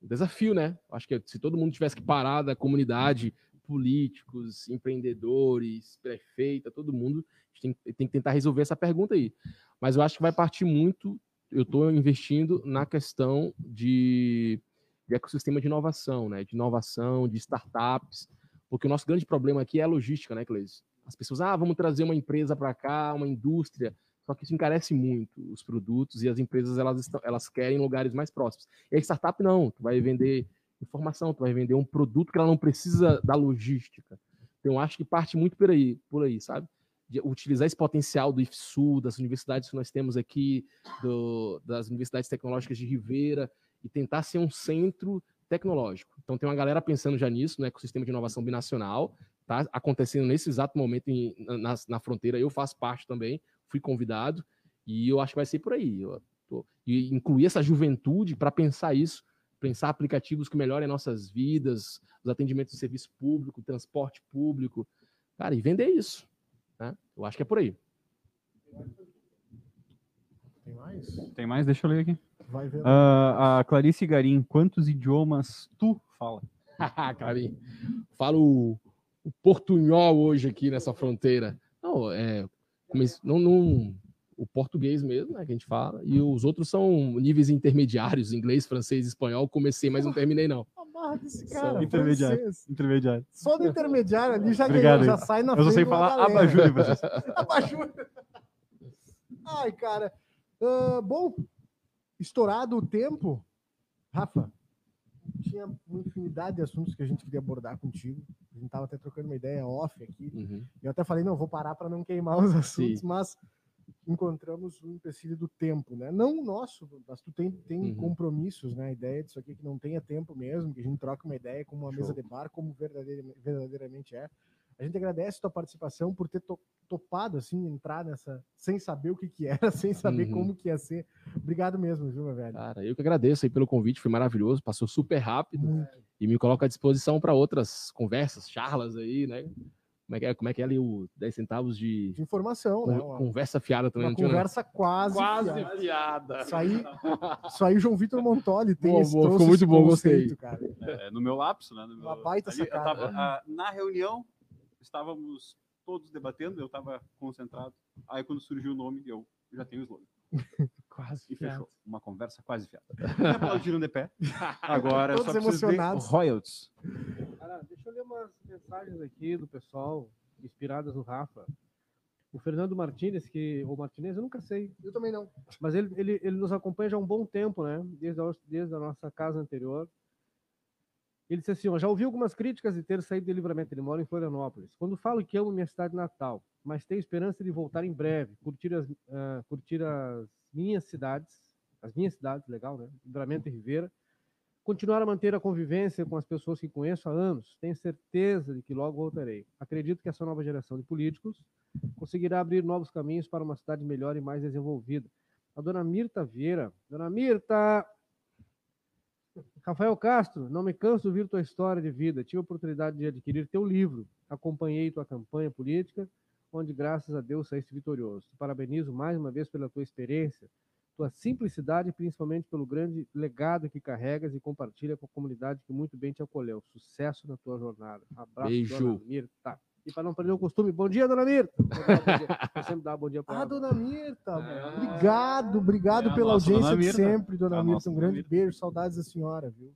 desafio, né? Acho que se todo mundo tivesse que parar da comunidade, políticos, empreendedores, prefeita, todo mundo, tem, tem que tentar resolver essa pergunta aí. Mas eu acho que vai partir muito. Eu estou investindo na questão de, de ecossistema de inovação, né? De inovação, de startups, porque o nosso grande problema aqui é a logística, né, Cleis? As pessoas, ah, vamos trazer uma empresa para cá, uma indústria. Só que isso encarece muito os produtos e as empresas elas, estão, elas querem lugares mais próximos. E a startup não, tu vai vender informação, tu vai vender um produto que ela não precisa da logística. Então acho que parte muito por aí, por aí, sabe? De utilizar esse potencial do IFSU, das universidades que nós temos aqui, do, das universidades tecnológicas de Ribeira, e tentar ser um centro tecnológico. Então tem uma galera pensando já nisso, no ecossistema de inovação binacional, tá acontecendo nesse exato momento em, na, na, fronteira. Eu faço parte também, fui convidado e eu acho que vai ser por aí. Tô, e incluir essa juventude para pensar isso, pensar aplicativos que melhorem nossas vidas, os atendimentos de serviço público, transporte público, cara, e vender isso. Né? Eu acho que é por aí. Tem mais? Tem mais? Deixa eu ler aqui. Vai ver. Uh, a Clarice Garim, quantos idiomas tu fala? Garim, falo o portunhol hoje aqui nessa fronteira. Não, é, não, não, o português mesmo, né, que a gente fala, e os outros são níveis intermediários, inglês, francês, espanhol. Comecei, mas não terminei não. Cara, intermediário, intermediário. Só do intermediário ali já Obrigado, ganhou, já sai na frente. Eu só sei falar abajur, abajur. Ai, cara. Uh, bom, estourado o tempo, Rafa, tinha uma infinidade de assuntos que a gente queria abordar contigo. A gente tava até trocando uma ideia off aqui. Uhum. Eu até falei, não, vou parar para não queimar os assuntos, Sim. mas encontramos o um empecilho do tempo, né? Não o nosso, mas tu tem, tem uhum. compromissos, né? A ideia disso aqui é que não tenha tempo mesmo, que a gente troca uma ideia como uma Show. mesa de bar, como verdadeiramente, verdadeiramente é. A gente agradece a tua participação por ter to topado assim entrar nessa sem saber o que que era, sem saber uhum. como que ia ser. Obrigado mesmo, viu, meu velho? Cara, eu que agradeço aí pelo convite, foi maravilhoso, passou super rápido e me coloca à disposição para outras conversas, charlas aí, né? Como é que é, como é, que é ali o 10 centavos de, de informação, con né? Uma, conversa fiada também. Uma conversa quase, quase fiada. fiada. Isso aí, isso aí João Vitor Montoli tem boa, esse, boa, Ficou muito bom, gostei. Cara. É, no meu lapso, né? No meu, Uma baita ali, sacada. Tava, a, na reunião, estávamos todos debatendo, eu estava concentrado. Aí quando surgiu o nome, eu já tenho o slogan. quase e fiado. fechou. Uma conversa quase fiada. Aplaudiram de pé. Agora todos só emocionados. royalties. Cara, deixa eu ler umas mensagens aqui do pessoal, inspiradas no Rafa. O Fernando Martinez, que, ou Martinez, eu nunca sei. Eu também não. Mas ele, ele, ele nos acompanha já há um bom tempo, né? Desde a, desde a nossa casa anterior. Ele disse assim: ó, já ouvi algumas críticas de ter saído de livramento. Ele mora em Florianópolis. Quando falo que amo minha cidade natal, mas tenho esperança de voltar em breve, curtir as, uh, curtir as minhas cidades, as minhas cidades, legal, né? Livramento e Ribeira. Continuar a manter a convivência com as pessoas que conheço há anos. Tenho certeza de que logo voltarei. Acredito que essa nova geração de políticos conseguirá abrir novos caminhos para uma cidade melhor e mais desenvolvida. A dona Mirta Vieira. Dona Mirta, Rafael Castro, não me canso de ouvir tua história de vida. Tive a oportunidade de adquirir teu livro. Acompanhei tua campanha política, onde, graças a Deus, saíste vitorioso. Te parabenizo mais uma vez pela tua experiência, tua simplicidade principalmente pelo grande legado que carregas e compartilha com a comunidade que muito bem te acolheu. Sucesso na tua jornada. Abraço, Beijo. dona Mirta. E para não perder o costume, bom dia, dona Mirta. Eu sempre dar bom dia para Ah, dona Mirta. É. Obrigado, obrigado é pela audiência de sempre, dona Mirta. Um grande beijo, saudades da senhora, viu?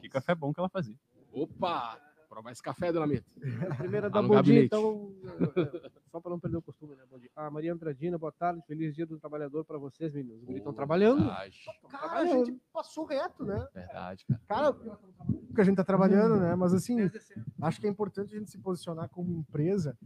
Que café bom que ela fazia. Opa! Provar esse café, dona Mirta. Primeira da bom dia, então. Só para não perder o costume, né? Bom dia. Ah, Maria Andradina, boa tarde. Feliz dia do trabalhador para vocês, meninos. Os estão trabalhando. Cara, trabalhando. a gente passou reto, né? Verdade, cara. Cara, porque a gente tá trabalhando, né? Mas assim, acho que é importante a gente se posicionar como empresa.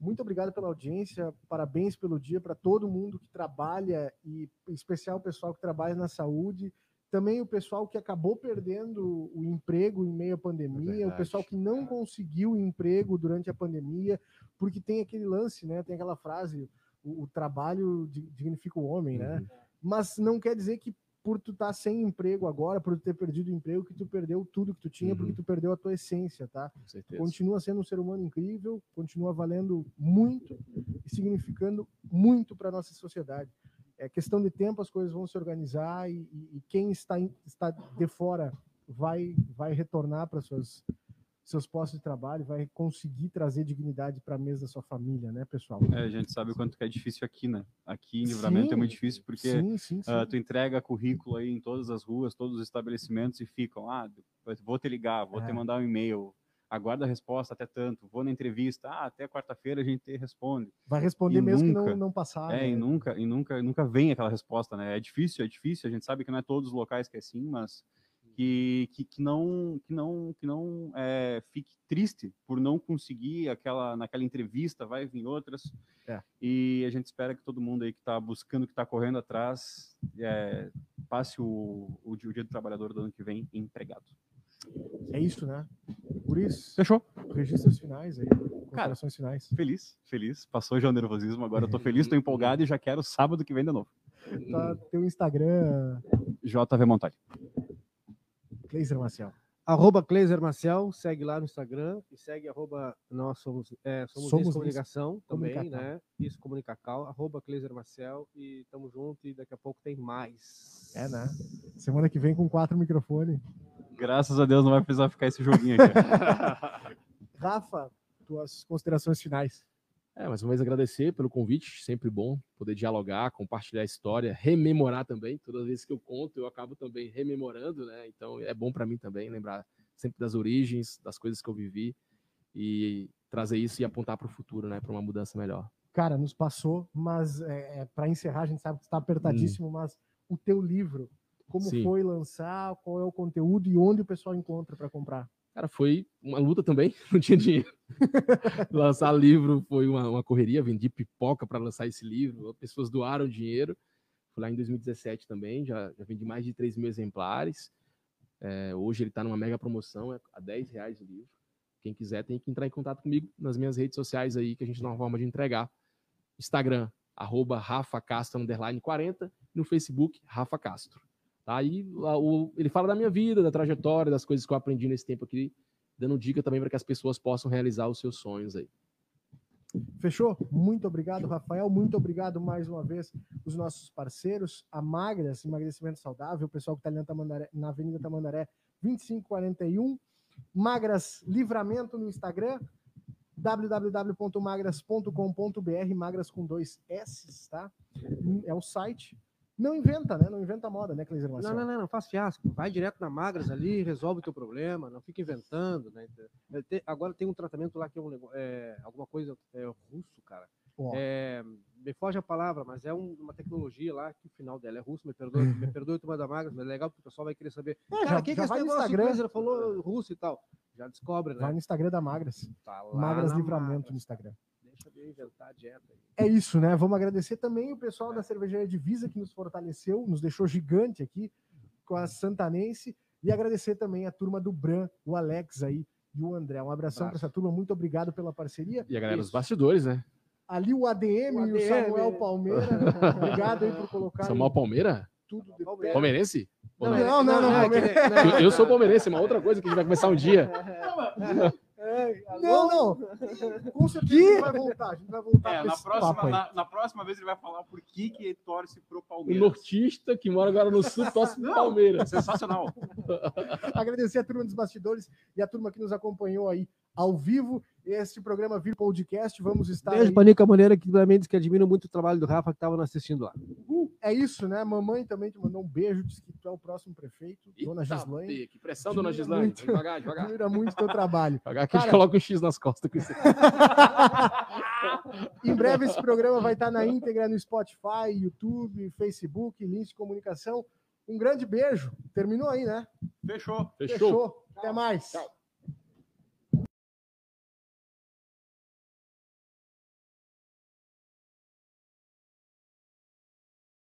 Muito obrigado pela audiência, parabéns pelo dia para todo mundo que trabalha e em especial o pessoal que trabalha na saúde também o pessoal que acabou perdendo o emprego em meio à pandemia, é o pessoal que não conseguiu emprego durante a pandemia, porque tem aquele lance, né? Tem aquela frase, o, o trabalho dignifica o homem, né? Uhum. Mas não quer dizer que por tu estar tá sem emprego agora, por tu ter perdido o emprego, que tu perdeu tudo que tu tinha, uhum. porque tu perdeu a tua essência, tá? Continua sendo um ser humano incrível, continua valendo muito e significando muito para nossa sociedade é questão de tempo, as coisas vão se organizar e, e, quem está, está de fora vai, vai retornar para suas seus postos de trabalho, vai conseguir trazer dignidade para a mesa da sua família, né, pessoal? É, a gente sabe o quanto que é difícil aqui, né? Aqui em Livramento sim, é muito difícil porque sim, sim, uh, tu entrega currículo aí em todas as ruas, todos os estabelecimentos e ficam, ah, vou te ligar, vou é. te mandar um e-mail, aguarda a resposta até tanto, vou na entrevista, ah, até quarta-feira a gente te responde. Vai responder e mesmo nunca, que não, não passar. É, né? e nunca, e nunca, nunca vem aquela resposta, né? É difícil, é difícil, a gente sabe que não é todos os locais que é assim, mas que, que, que não que não que não é, fique triste por não conseguir aquela naquela entrevista vai vir outras é. e a gente espera que todo mundo aí que está buscando que está correndo atrás é, passe o, o, o, dia do trabalhador do ano que vem empregado é isso né por isso fechou registros finais aí considerações finais feliz feliz passou já o nervosismo agora eu tô feliz estou empolgado e já quero sábado que vem de novo tá, teu Instagram JV Montali Cleiser Marcial. Arroba Cleiser Marcial, segue lá no Instagram e segue arroba nós somos, é, somos, somos comunicação também, né? Isso, comunicacal, arroba Cleiser Marcial e tamo junto e daqui a pouco tem mais. É, né? Semana que vem com quatro microfones. Graças a Deus não vai precisar ficar esse joguinho aqui. Rafa, tuas considerações finais. É, mais uma vez agradecer pelo convite, sempre bom poder dialogar, compartilhar a história, rememorar também. Todas as vezes que eu conto, eu acabo também rememorando, né? Então é bom para mim também lembrar sempre das origens, das coisas que eu vivi e trazer isso e apontar para o futuro, né? Para uma mudança melhor. Cara, nos passou, mas é, é para encerrar, a gente sabe que está apertadíssimo, hum. mas o teu livro, como Sim. foi lançar, qual é o conteúdo e onde o pessoal encontra para comprar? Cara, foi uma luta também, não tinha dinheiro. lançar livro foi uma, uma correria, vendi pipoca para lançar esse livro, pessoas doaram dinheiro. Foi lá em 2017 também, já, já vendi mais de 3 mil exemplares. É, hoje ele está numa mega promoção, é a 10 reais o livro. Quem quiser tem que entrar em contato comigo nas minhas redes sociais aí, que a gente dá uma forma de entregar. Instagram, arroba Rafa Castro, underline 40, no Facebook, Rafa Castro. Tá? E o, ele fala da minha vida, da trajetória, das coisas que eu aprendi nesse tempo aqui, dando dica também para que as pessoas possam realizar os seus sonhos aí. Fechou? Muito obrigado, Rafael. Muito obrigado mais uma vez os nossos parceiros, a Magras, emagrecimento saudável, o pessoal que está ali na, Tamandaré, na Avenida Tamandaré 2541, Magras Livramento no Instagram, www.magras.com.br, magras com dois S, tá? É o site. Não inventa, né? Não inventa moda, né, Cleiser Marcelo? Não, não, não, não, faz fiasco. Vai direto na Magras ali, resolve o teu problema, não fica inventando, né? Agora tem um tratamento lá que é, um, é alguma coisa é russo, cara. É, me foge a palavra, mas é um, uma tecnologia lá que o final dela é russo. Me perdoe, me perdoe turma da Magras, mas é legal porque o pessoal vai querer saber. É, cara, já, que, já que esse negócio Instagram, falou russo e tal? Já descobre, né? Vai no Instagram da Magras. Tá Magras Livramento Magras. no Instagram inventar a dieta. É isso, né? Vamos agradecer também o pessoal da Cervejaria Divisa que nos fortaleceu, nos deixou gigante aqui com a Santanense. E agradecer também a turma do Bran, o Alex aí e o André. Um abração para essa turma, muito obrigado pela parceria. E a galera dos bastidores, né? Ali o ADM, o ADM. e o Samuel Palmeira. obrigado aí por colocar. Samuel Palmeira? Tudo de Palmeirense? Não, não, não, não, não, não, Eu sou palmeirense, uma outra coisa que a gente vai começar um dia. É, não, não. Com certeza vai voltar. A gente vai voltar. É, na, próxima, na, na, próxima vez ele vai falar por que, que ele torce pro Palmeiras. O nortista que mora agora no sul torce pro Palmeiras. Sensacional. Agradecer a turma dos bastidores e a turma que nos acompanhou aí ao vivo. Este programa Vir Podcast. Vamos estar. Beijo para Nica Maneira, que também diz que admira muito o trabalho do Rafa, que estava assistindo lá. Uh, é isso, né? Mamãe também te mandou um beijo, disse que tu é o próximo prefeito, Eita, dona Gislaine. Que pressão, dona Gislaine. Muito, devagar, devagar. Admira muito o teu trabalho. Devagar que a gente coloca um X nas costas com isso. em breve esse programa vai estar na íntegra no Spotify, YouTube, Facebook, links de comunicação. Um grande beijo. Terminou aí, né? Fechou. Fechou. Fechou. Até mais. Tchau.